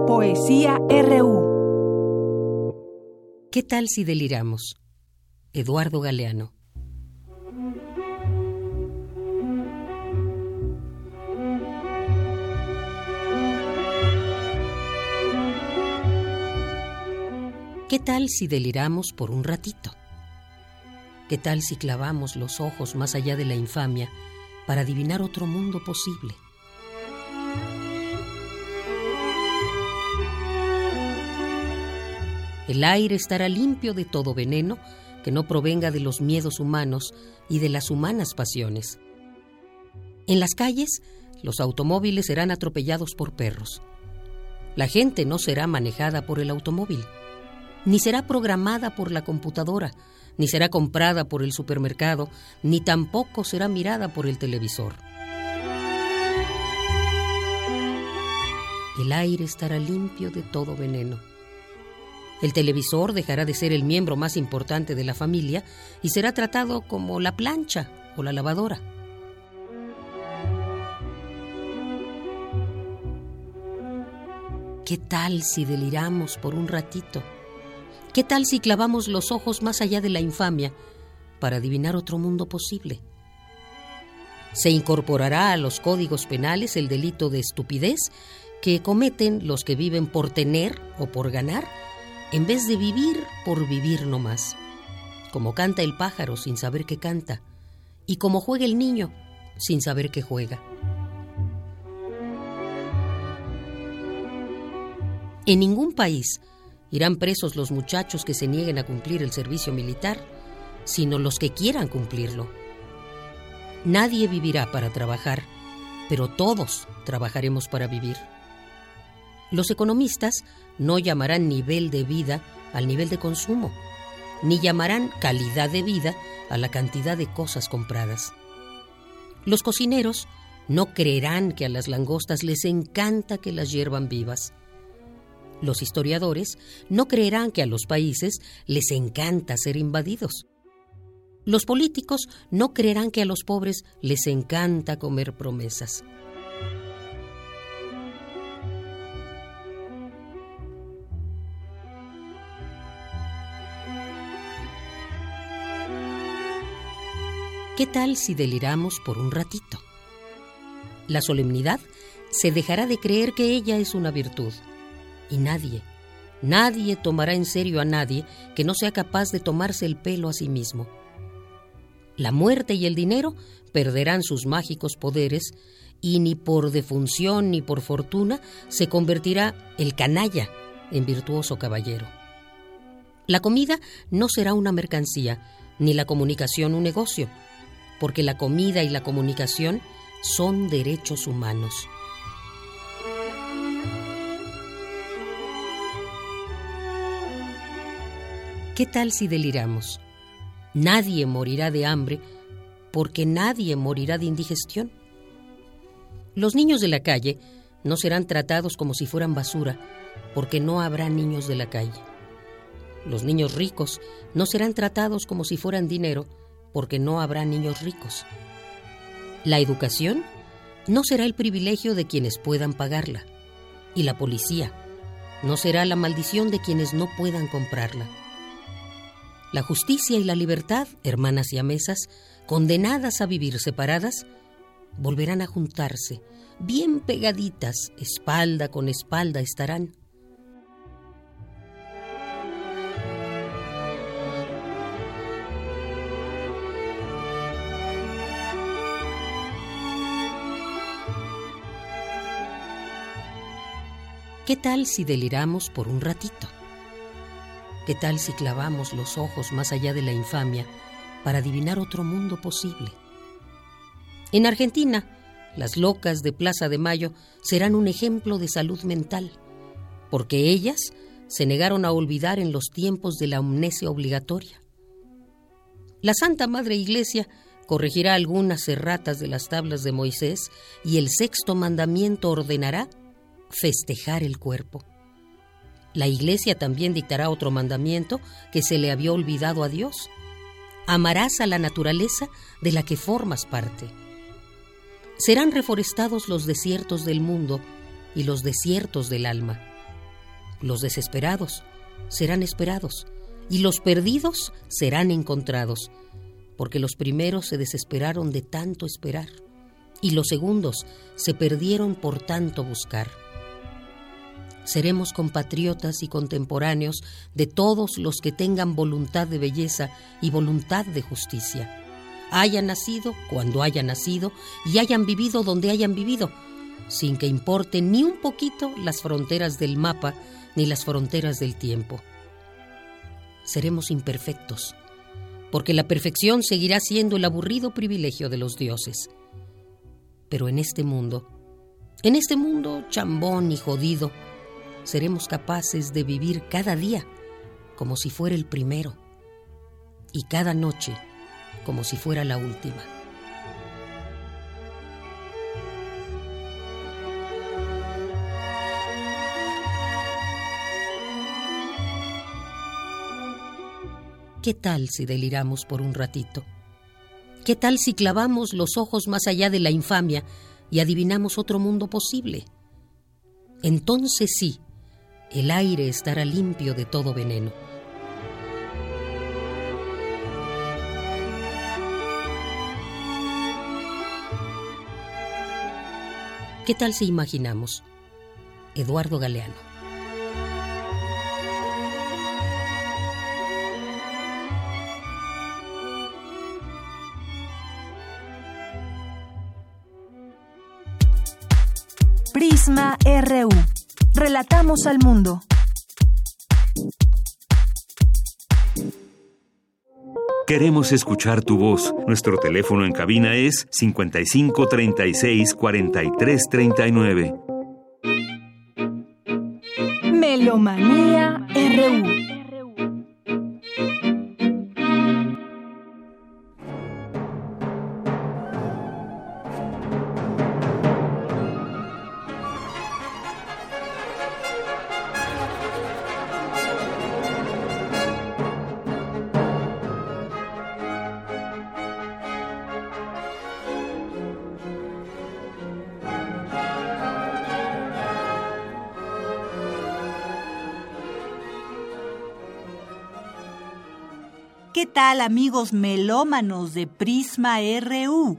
[SPEAKER 23] Poesía RU.
[SPEAKER 24] ¿Qué tal si deliramos? Eduardo Galeano. ¿Qué tal si deliramos por un ratito? ¿Qué tal si clavamos los ojos más allá de la infamia para adivinar otro mundo posible? El aire estará limpio de todo veneno que no provenga de los miedos humanos y de las humanas pasiones. En las calles, los automóviles serán atropellados por perros. La gente no será manejada por el automóvil ni será programada por la computadora, ni será comprada por el supermercado, ni tampoco será mirada por el televisor. El aire estará limpio de todo veneno. El televisor dejará de ser el miembro más importante de la familia y será tratado como la plancha o la lavadora. ¿Qué tal si deliramos por un ratito? ¿Qué tal si clavamos los ojos más allá de la infamia para adivinar otro mundo posible? Se incorporará a los códigos penales el delito de estupidez que cometen los que viven por tener o por ganar en vez de vivir por vivir no más. Como canta el pájaro sin saber que canta y como juega el niño sin saber que juega. En ningún país Irán presos los muchachos que se nieguen a cumplir el servicio militar, sino los que quieran cumplirlo. Nadie vivirá para trabajar, pero todos trabajaremos para vivir. Los economistas no llamarán nivel de vida al nivel de consumo, ni llamarán calidad de vida a la cantidad de cosas compradas. Los cocineros no creerán que a las langostas les encanta que las hiervan vivas los historiadores no creerán que a los países les encanta ser invadidos. Los políticos no creerán que a los pobres les encanta comer promesas. ¿Qué tal si deliramos por un ratito? La solemnidad se dejará de creer que ella es una virtud y nadie, nadie tomará en serio a nadie que no sea capaz de tomarse el pelo a sí mismo. La muerte y el dinero perderán sus mágicos poderes y ni por defunción ni por fortuna se convertirá el canalla en virtuoso caballero. La comida no será una mercancía, ni la comunicación un negocio, porque la comida y la comunicación son derechos humanos. ¿Qué tal si deliramos? Nadie morirá de hambre porque nadie morirá de indigestión. Los niños de la calle no serán tratados como si fueran basura porque no habrá niños de la calle. Los niños ricos no serán tratados como si fueran dinero porque no habrá niños ricos. La educación no será el privilegio de quienes puedan pagarla. Y la policía no será la maldición de quienes no puedan comprarla. La justicia y la libertad, hermanas y amesas, condenadas a vivir separadas, volverán a juntarse, bien pegaditas, espalda con espalda estarán. ¿Qué tal si deliramos por un ratito? ¿Qué tal si clavamos los ojos más allá de la infamia para adivinar otro mundo posible? En Argentina, las locas de Plaza de Mayo serán un ejemplo de salud mental, porque ellas se negaron a olvidar en los tiempos de la amnesia obligatoria. La Santa Madre Iglesia corregirá algunas erratas de las tablas de Moisés y el sexto mandamiento ordenará festejar el cuerpo. La Iglesia también dictará otro mandamiento que se le había olvidado a Dios. Amarás a la naturaleza de la que formas parte. Serán reforestados los desiertos del mundo y los desiertos del alma. Los desesperados serán esperados y los perdidos serán encontrados, porque los primeros se desesperaron de tanto esperar y los segundos se perdieron por tanto buscar. Seremos compatriotas y contemporáneos de todos los que tengan voluntad de belleza y voluntad de justicia. Hayan nacido cuando hayan nacido y hayan vivido donde hayan vivido, sin que importe ni un poquito las fronteras del mapa ni las fronteras del tiempo. Seremos imperfectos, porque la perfección seguirá siendo el aburrido privilegio de los dioses. Pero en este mundo, en este mundo chambón y jodido, seremos capaces de vivir cada día como si fuera el primero y cada noche como si fuera la última. ¿Qué tal si deliramos por un ratito? ¿Qué tal si clavamos los ojos más allá de la infamia y adivinamos otro mundo posible? Entonces sí, el aire estará limpio de todo veneno. ¿Qué tal si imaginamos? Eduardo Galeano.
[SPEAKER 23] Prisma RU. Relatamos al mundo.
[SPEAKER 2] Queremos escuchar tu voz. Nuestro teléfono en cabina es 55 36 43 39.
[SPEAKER 23] Melomanía
[SPEAKER 25] amigos melómanos de Prisma RU?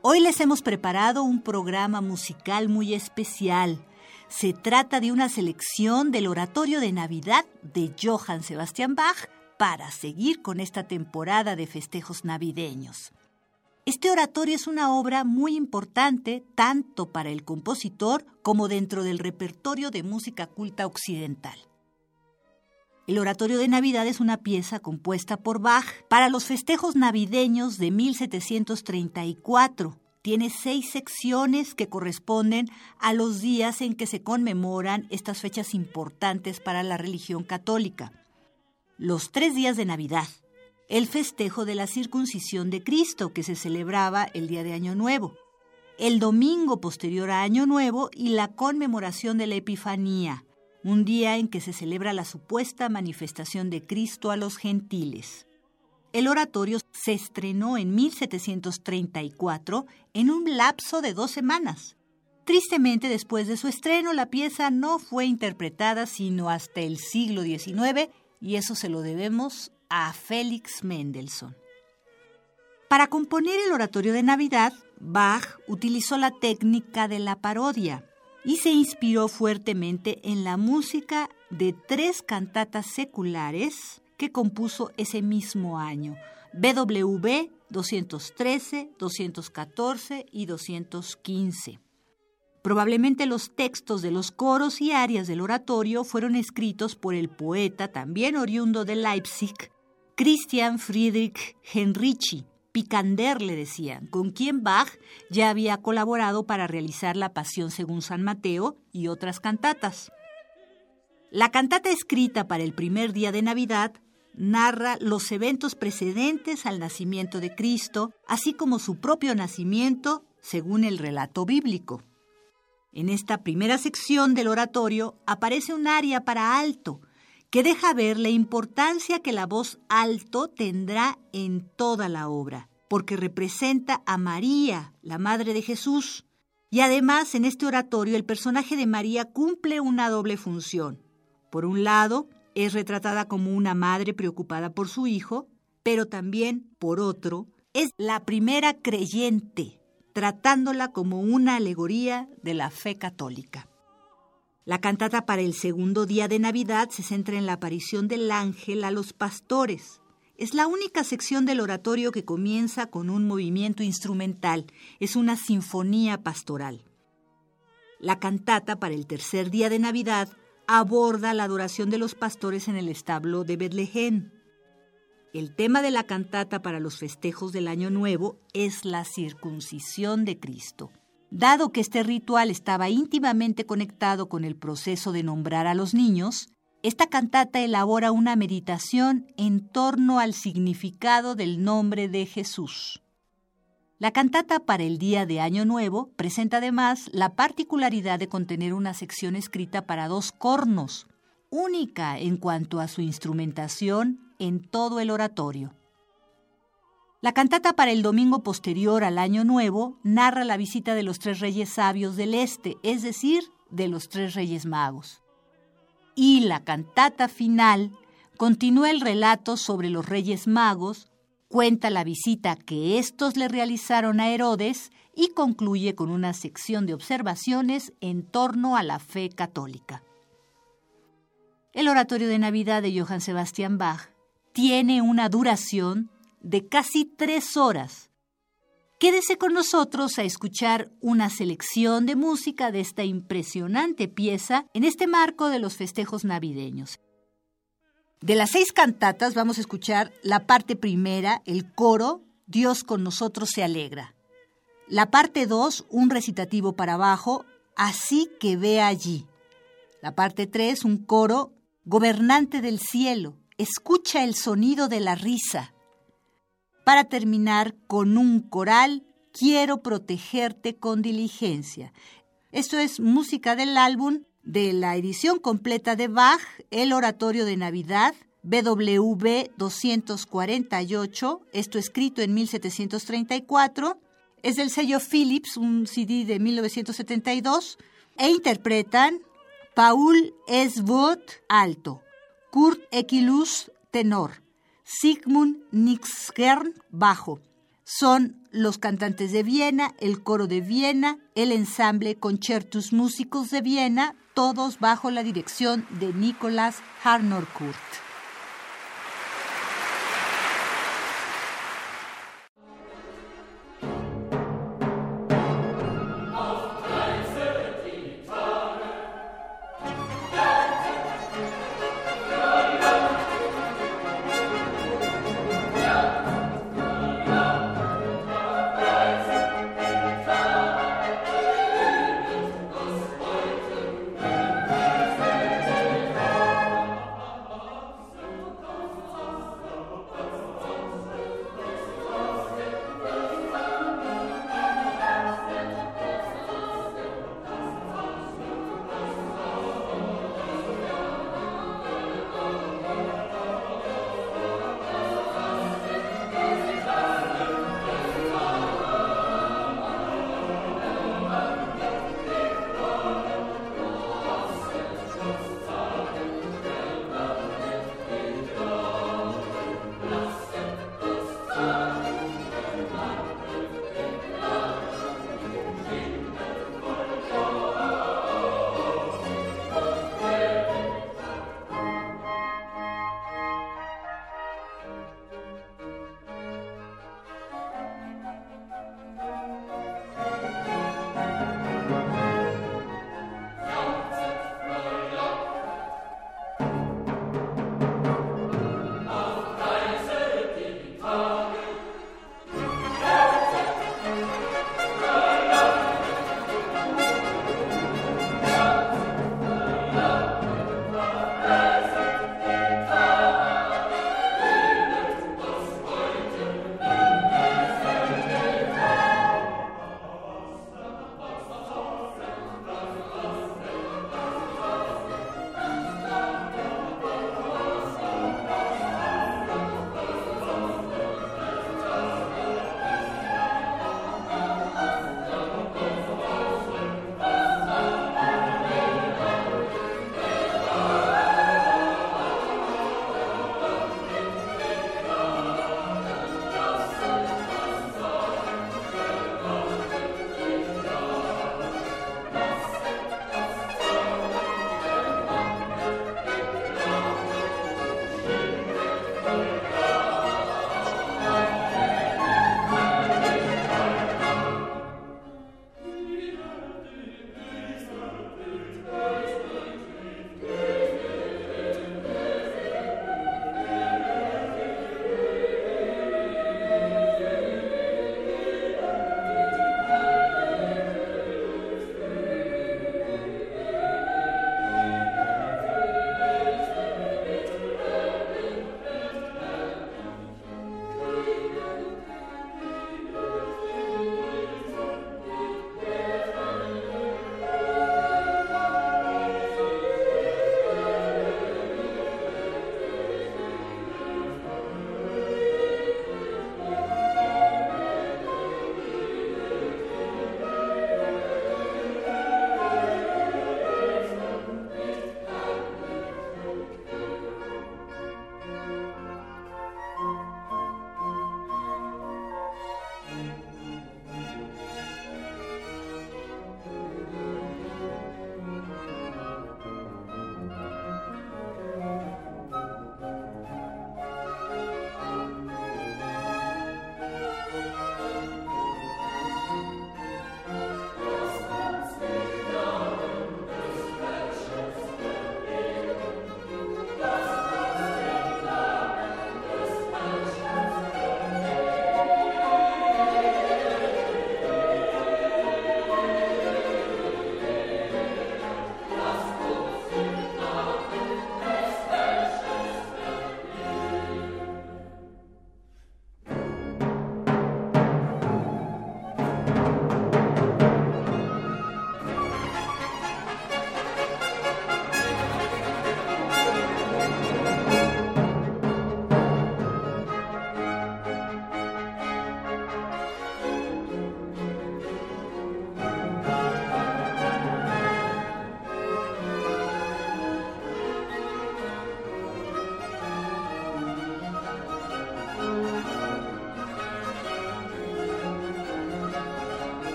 [SPEAKER 25] Hoy les hemos preparado un programa musical muy especial. Se trata de una selección del oratorio de Navidad de Johann Sebastian Bach para seguir con esta temporada de festejos navideños. Este oratorio es una obra muy importante tanto para el compositor como dentro del repertorio de música culta occidental. El Oratorio de Navidad es una pieza compuesta por Bach para los festejos navideños de 1734. Tiene seis secciones que corresponden a los días en que se conmemoran estas fechas importantes para la religión católica. Los tres días de Navidad, el festejo de la circuncisión de Cristo que se celebraba el día de Año Nuevo, el domingo posterior a Año Nuevo y la conmemoración de la Epifanía, un día en que se celebra la supuesta manifestación de Cristo a los gentiles. El oratorio se estrenó en 1734 en un lapso de dos semanas. Tristemente, después de su estreno, la pieza no fue interpretada sino hasta el siglo XIX y eso se lo debemos a Félix Mendelssohn. Para componer el oratorio de Navidad, Bach utilizó la técnica de la parodia y se inspiró fuertemente en la música de tres cantatas seculares que compuso ese mismo año, BWV 213, 214 y 215. Probablemente los textos de los coros y arias del oratorio fueron escritos por el poeta, también oriundo de Leipzig, Christian Friedrich Henrici, Picander le decían, con quien Bach ya había colaborado para realizar La Pasión según San Mateo y otras cantatas. La cantata escrita para el primer día de Navidad narra los eventos precedentes al nacimiento de Cristo, así como su propio nacimiento según el relato bíblico. En esta primera sección del oratorio aparece un aria para alto, que deja ver la importancia que la voz alto tendrá en toda la obra, porque representa a María, la Madre de Jesús, y además en este oratorio el personaje de María cumple una doble función. Por un lado, es retratada como una madre preocupada por su hijo, pero también, por otro, es la primera creyente, tratándola como una alegoría de la fe católica. La cantata para el segundo día de Navidad se centra en la aparición del ángel a los pastores. Es la única sección del oratorio que comienza con un movimiento instrumental, es una sinfonía pastoral. La cantata para el tercer día de Navidad aborda la adoración de los pastores en el establo de Betlehem. El tema de la cantata para los festejos del Año Nuevo es la circuncisión de Cristo. Dado que este ritual estaba íntimamente conectado con el proceso de nombrar a los niños, esta cantata elabora una meditación en torno al significado del nombre de Jesús. La cantata para el Día de Año Nuevo presenta además la particularidad de contener una sección escrita para dos cornos, única en cuanto a su instrumentación en todo el oratorio. La cantata para el domingo posterior al Año Nuevo narra la visita de los tres reyes sabios del Este, es decir, de los tres reyes magos. Y la cantata final continúa el relato sobre los reyes magos, cuenta la visita que éstos le realizaron a Herodes y concluye con una sección de observaciones en torno a la fe católica. El oratorio de Navidad de Johann Sebastian Bach tiene una duración de casi tres horas. Quédese con nosotros a escuchar una selección de música de esta impresionante pieza en este marco de los festejos navideños. De las seis cantatas vamos a escuchar la parte primera, el coro, Dios con nosotros se alegra. La parte dos, un recitativo para abajo, así que ve allí. La parte tres, un coro, gobernante del cielo, escucha el sonido de la risa para terminar con un coral, Quiero protegerte con diligencia. Esto es música del álbum de la edición completa de Bach, El Oratorio de Navidad, BWV 248, esto escrito en 1734, es del sello Philips, un CD de 1972, e interpretan Paul Eswood alto, Kurt Equilus tenor, Sigmund Nixgern bajo. Son los cantantes de Viena, el coro de Viena, el ensamble Concertus Músicos de Viena, todos bajo la dirección de Nicolas Harnoncourt.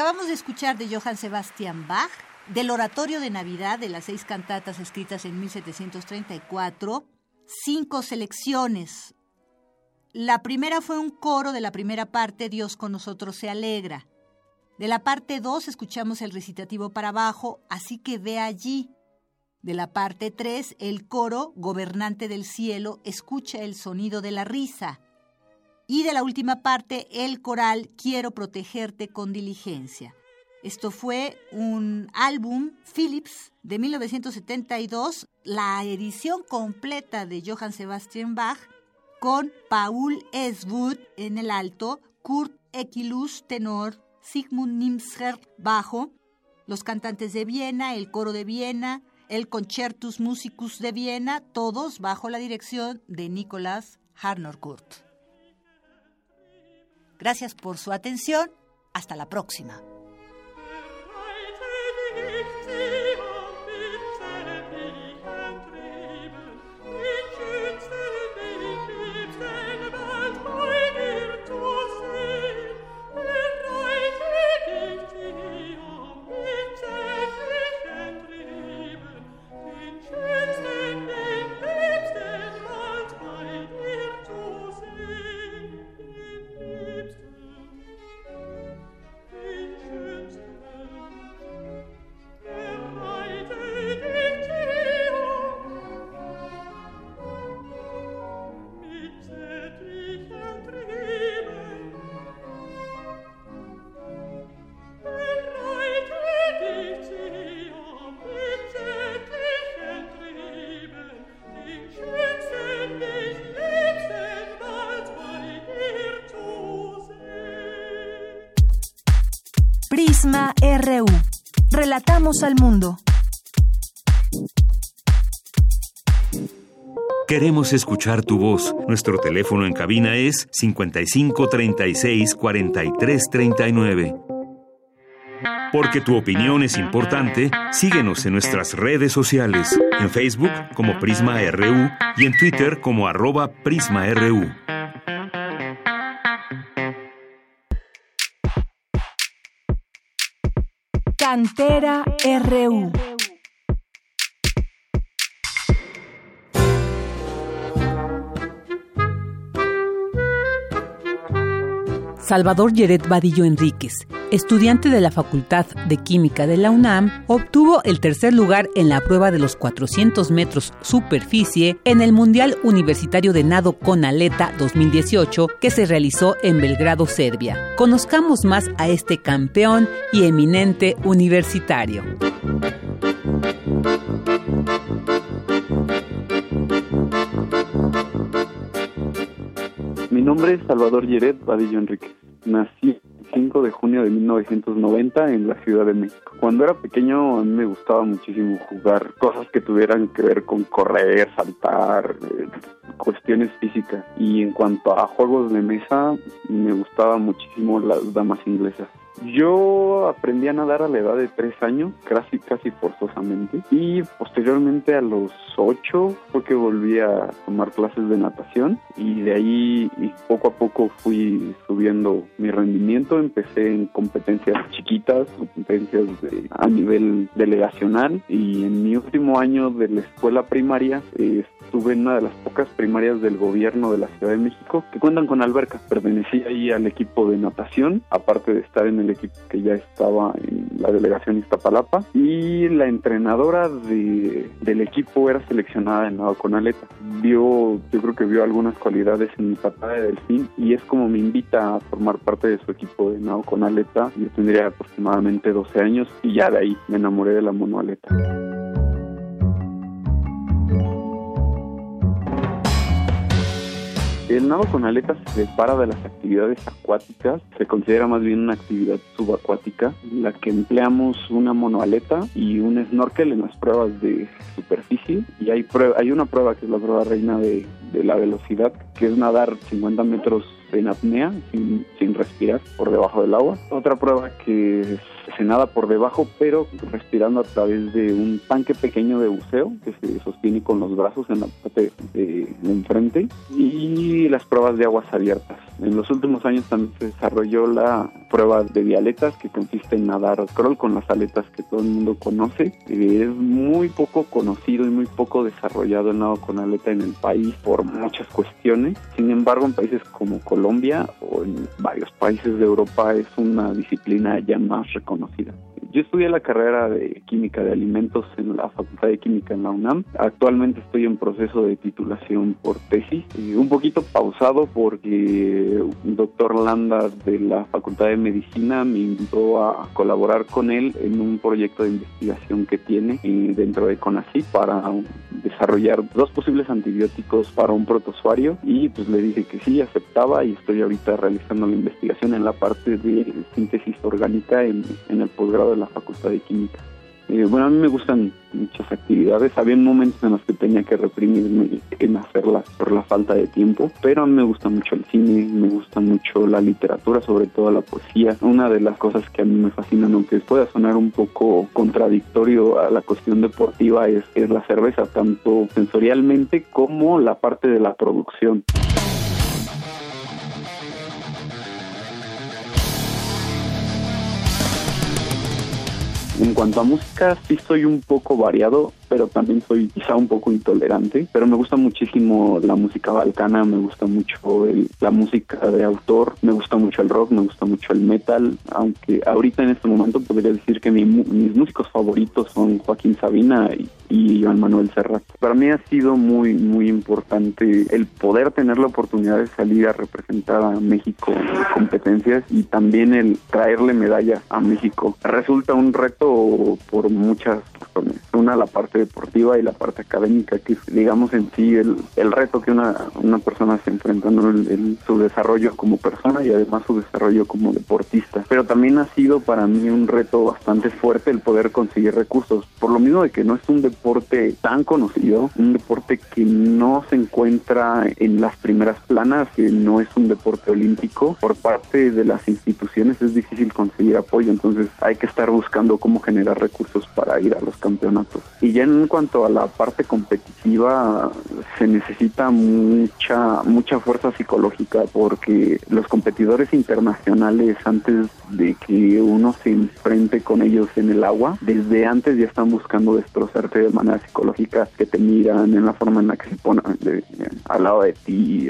[SPEAKER 25] Acabamos de escuchar de Johann Sebastian Bach, del Oratorio de Navidad de las seis cantatas escritas en 1734, cinco selecciones. La primera fue un coro de la primera parte, Dios con nosotros se alegra. De la parte 2 escuchamos el recitativo para abajo, así que ve allí. De la parte 3, el coro, Gobernante del Cielo, escucha el sonido de la risa. Y de la última parte, el coral, Quiero protegerte con diligencia. Esto fue un álbum Philips de 1972, la edición completa de Johann Sebastian Bach, con Paul Eswood en el alto, Kurt Equilus tenor, Sigmund Nimscher bajo, los cantantes de Viena, el coro de Viena, el Concertus Musicus de Viena, todos bajo la dirección de Nicolás Harnoncourt. Gracias por su atención. Hasta la próxima.
[SPEAKER 23] Al mundo.
[SPEAKER 2] Queremos escuchar tu voz. Nuestro teléfono en cabina es 55 36 43 39. Porque tu opinión es importante, síguenos en nuestras redes sociales, en Facebook como Prisma RU y en Twitter como arroba PrismaRU.
[SPEAKER 23] Cantera RU.
[SPEAKER 20] Salvador Yeret Vadillo Enríquez, estudiante de la Facultad de Química de la UNAM, obtuvo el tercer lugar en la prueba de los 400 metros superficie en el Mundial Universitario de Nado con Aleta 2018 que se realizó en Belgrado, Serbia. Conozcamos más a este campeón y eminente universitario.
[SPEAKER 26] Mi nombre es Salvador Yeret Vadillo Enrique. Nací 5 de junio de 1990 en la Ciudad de México. Cuando era pequeño a mí me gustaba muchísimo jugar cosas que tuvieran que ver con correr, saltar, eh, cuestiones físicas. Y en cuanto a juegos de mesa, me gustaban muchísimo las damas inglesas. Yo aprendí a nadar a la edad de tres años, casi casi forzosamente, y posteriormente a los ocho fue que volví a tomar clases de natación y de ahí y poco a poco fui subiendo mi rendimiento. Empecé en competencias chiquitas, competencias de- a nivel delegacional y en mi último año de la escuela primaria eh, estuve en una de las pocas primarias del gobierno de la Ciudad de México que cuentan con alberca. Pertenecí ahí al equipo de natación, aparte de estar en el equipo que ya estaba en la delegación Iztapalapa y la entrenadora de, del equipo era seleccionada en nado con aleta. Vio, yo creo que vio algunas cualidades en mi patada de delfín y es como me invita a formar parte de su equipo de nado con aleta. Yo tendría aproximadamente 12 años y ya de ahí me enamoré de la monoaleta. El nado con aletas se separa de las actividades acuáticas, se considera más bien una actividad subacuática, en la que empleamos una monoaleta y un snorkel en las pruebas de superficie. Y hay, prue- hay una prueba que es la prueba reina de, de la velocidad, que es nadar 50 metros en apnea, sin, sin respirar por debajo del agua. Otra prueba que se nada por debajo, pero respirando a través de un tanque pequeño de buceo que se sostiene con los brazos en la parte de, enfrente y las pruebas de aguas abiertas. En los últimos años también se desarrolló la prueba de dialetas que consiste en nadar crawl con las aletas que todo el mundo conoce. Eh, es muy poco conocido y muy poco desarrollado el nado con aleta en el país por muchas cuestiones. Sin embargo, en países como Colombia o en varios países de Europa es una disciplina ya más reconocida desconocida. Yo estudié la carrera de química de alimentos en la Facultad de Química en la UNAM. Actualmente estoy en proceso de titulación por tesis, y un poquito pausado porque un doctor Landa de la Facultad de Medicina me invitó a colaborar con él en un proyecto de investigación que tiene eh, dentro de CONACYT para desarrollar dos posibles antibióticos para un protozoario y pues le dije que sí, aceptaba y estoy ahorita realizando la investigación en la parte de síntesis orgánica en, en el posgrado de la Facultad de Química. Bueno, a mí me gustan muchas actividades. Había momentos en los que tenía que reprimirme en hacerlas por la falta de tiempo, pero a mí me gusta mucho el cine, me gusta mucho la literatura, sobre todo la poesía. Una de las cosas que a mí me fascinan, aunque pueda sonar un poco contradictorio a la cuestión deportiva, es la cerveza, tanto sensorialmente como la parte de la producción. En cuanto a música, sí soy un poco variado, pero también soy quizá un poco intolerante. Pero me gusta muchísimo la música balcana, me gusta mucho el- la música de autor, me gusta mucho el rock, me gusta mucho el metal. Aunque ahorita en este momento podría decir que mis músicos favoritos son Joaquín Sabina y, y Joan Manuel Serrat. Para mí ha sido muy, muy importante el poder tener la oportunidad de salir a representar a México en competencias y también el traerle medalla a México. Resulta un reto por muchas razones. Una, la parte deportiva y la parte académica, que es, digamos en sí el, el reto que una, una persona se enfrenta, ¿no? El- el- su desarrollo como persona y además su desarrollo como deportista. Pero también ha sido para mí un reto bastante fuerte el poder conseguir recursos, por lo mismo de que no es un deporte tan conocido, un deporte que no se encuentra en las primeras planas, que no es un deporte olímpico. Por parte de las instituciones es difícil conseguir apoyo, entonces hay que estar buscando cómo generar recursos para ir a los campeonatos. Y ya en cuanto a la parte competitiva, se necesita mucha mucha fuerza psicológica porque los competidores internacionales antes de que uno se enfrente con ellos en el agua, desde antes ya están buscando destrozarte de manera psicológica, que te miran en la forma en la que se ponen de- al lado de ti,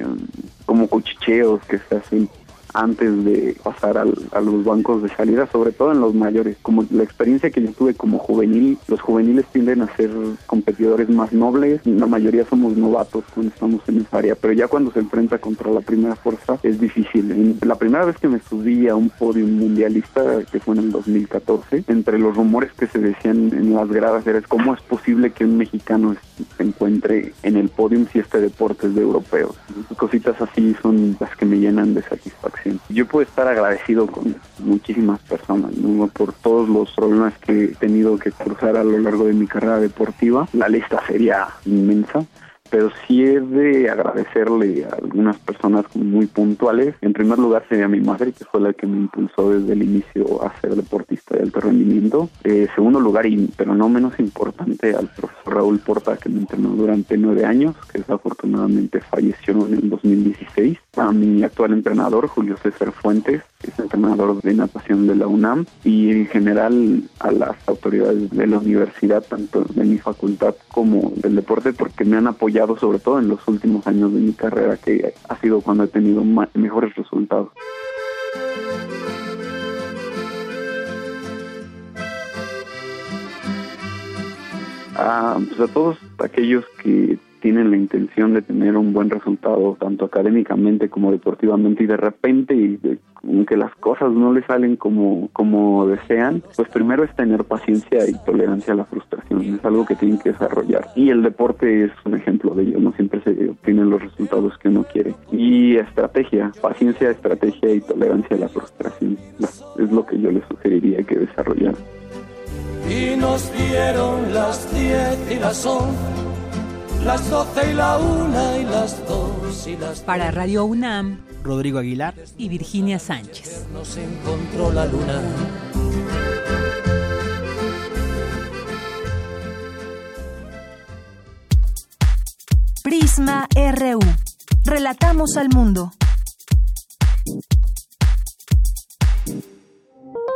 [SPEAKER 26] como cuchicheos que se hacen antes de pasar al- a los bancos de salida, sobre todo en los mayores. Como la experiencia que yo tuve como juvenil, los juveniles tienden a ser competidores más nobles, la mayoría somos novatos cuando estamos en esa área, pero ya cuando se enfrenta contra la primera fuerza es difícil. La primera vez que me subí a un podio mundialista, que fue en el 2014, entre los rumores que se decían en las gradas era cómo es posible que un mexicano se encuentre en el podium si este deporte es de europeos. Cositas así son las que me llenan de satisfacción. Yo puedo estar agradecido con muchísimas personas, por todos los problemas que he tenido que cruzar a lo largo de mi carrera deportiva. La lista sería inmensa pero sí he de agradecerle a algunas personas muy puntuales. En primer lugar sería mi madre, que fue la que me impulsó desde el inicio a ser deportista de alto rendimiento. Eh, segundo lugar, y, pero no menos importante, al profesor Raúl Porta, que me entrenó durante nueve años, que desafortunadamente falleció en el 2016. A mi actual entrenador, Julio César Fuentes, es entrenador de natación de la UNAM, y en general a las autoridades de la universidad, tanto de mi facultad como del deporte, porque me han apoyado sobre todo en los últimos años de mi carrera, que ha sido cuando he tenido mejores resultados. a, pues a todos aquellos que tienen la intención de tener un buen resultado tanto académicamente como deportivamente y de repente y de- aunque las cosas no les salen como como desean pues primero es tener paciencia y tolerancia a la frustración. Es algo que tienen que desarrollar. Y el deporte es un ejemplo de ello no siempre se obtienen los resultados que uno quiere. Y estrategia paciencia estrategia y tolerancia a la frustración. Es lo que yo les sugeriría que desarrollar
[SPEAKER 10] y nos dieron las diez y las once las doce y la una y las dos y las
[SPEAKER 20] Para Radio UNAM, Rodrigo Aguilar y Virginia Sánchez.
[SPEAKER 10] Nos encontró la luna.
[SPEAKER 23] Prisma RU. Relatamos al mundo.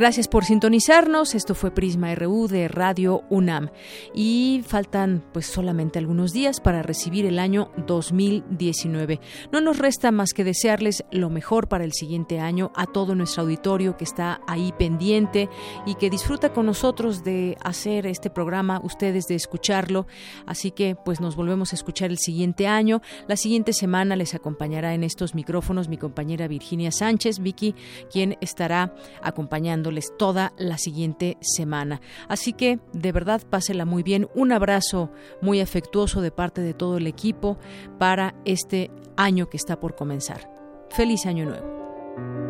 [SPEAKER 3] Gracias por sintonizarnos. Esto fue Prisma RU de Radio UNAM. Y faltan pues solamente algunos días para recibir el año 2019. No nos resta más que desearles lo mejor para el siguiente año a todo nuestro auditorio que está ahí pendiente y que disfruta con nosotros de hacer este programa, ustedes de escucharlo. Así que pues nos volvemos a escuchar el siguiente año. La siguiente semana les acompañará en estos micrófonos mi compañera Virginia Sánchez, Vicky, quien estará acompañando toda la siguiente semana. Así que de verdad pásela muy bien. Un abrazo muy afectuoso de parte de todo el equipo para este año que está por comenzar. Feliz año nuevo.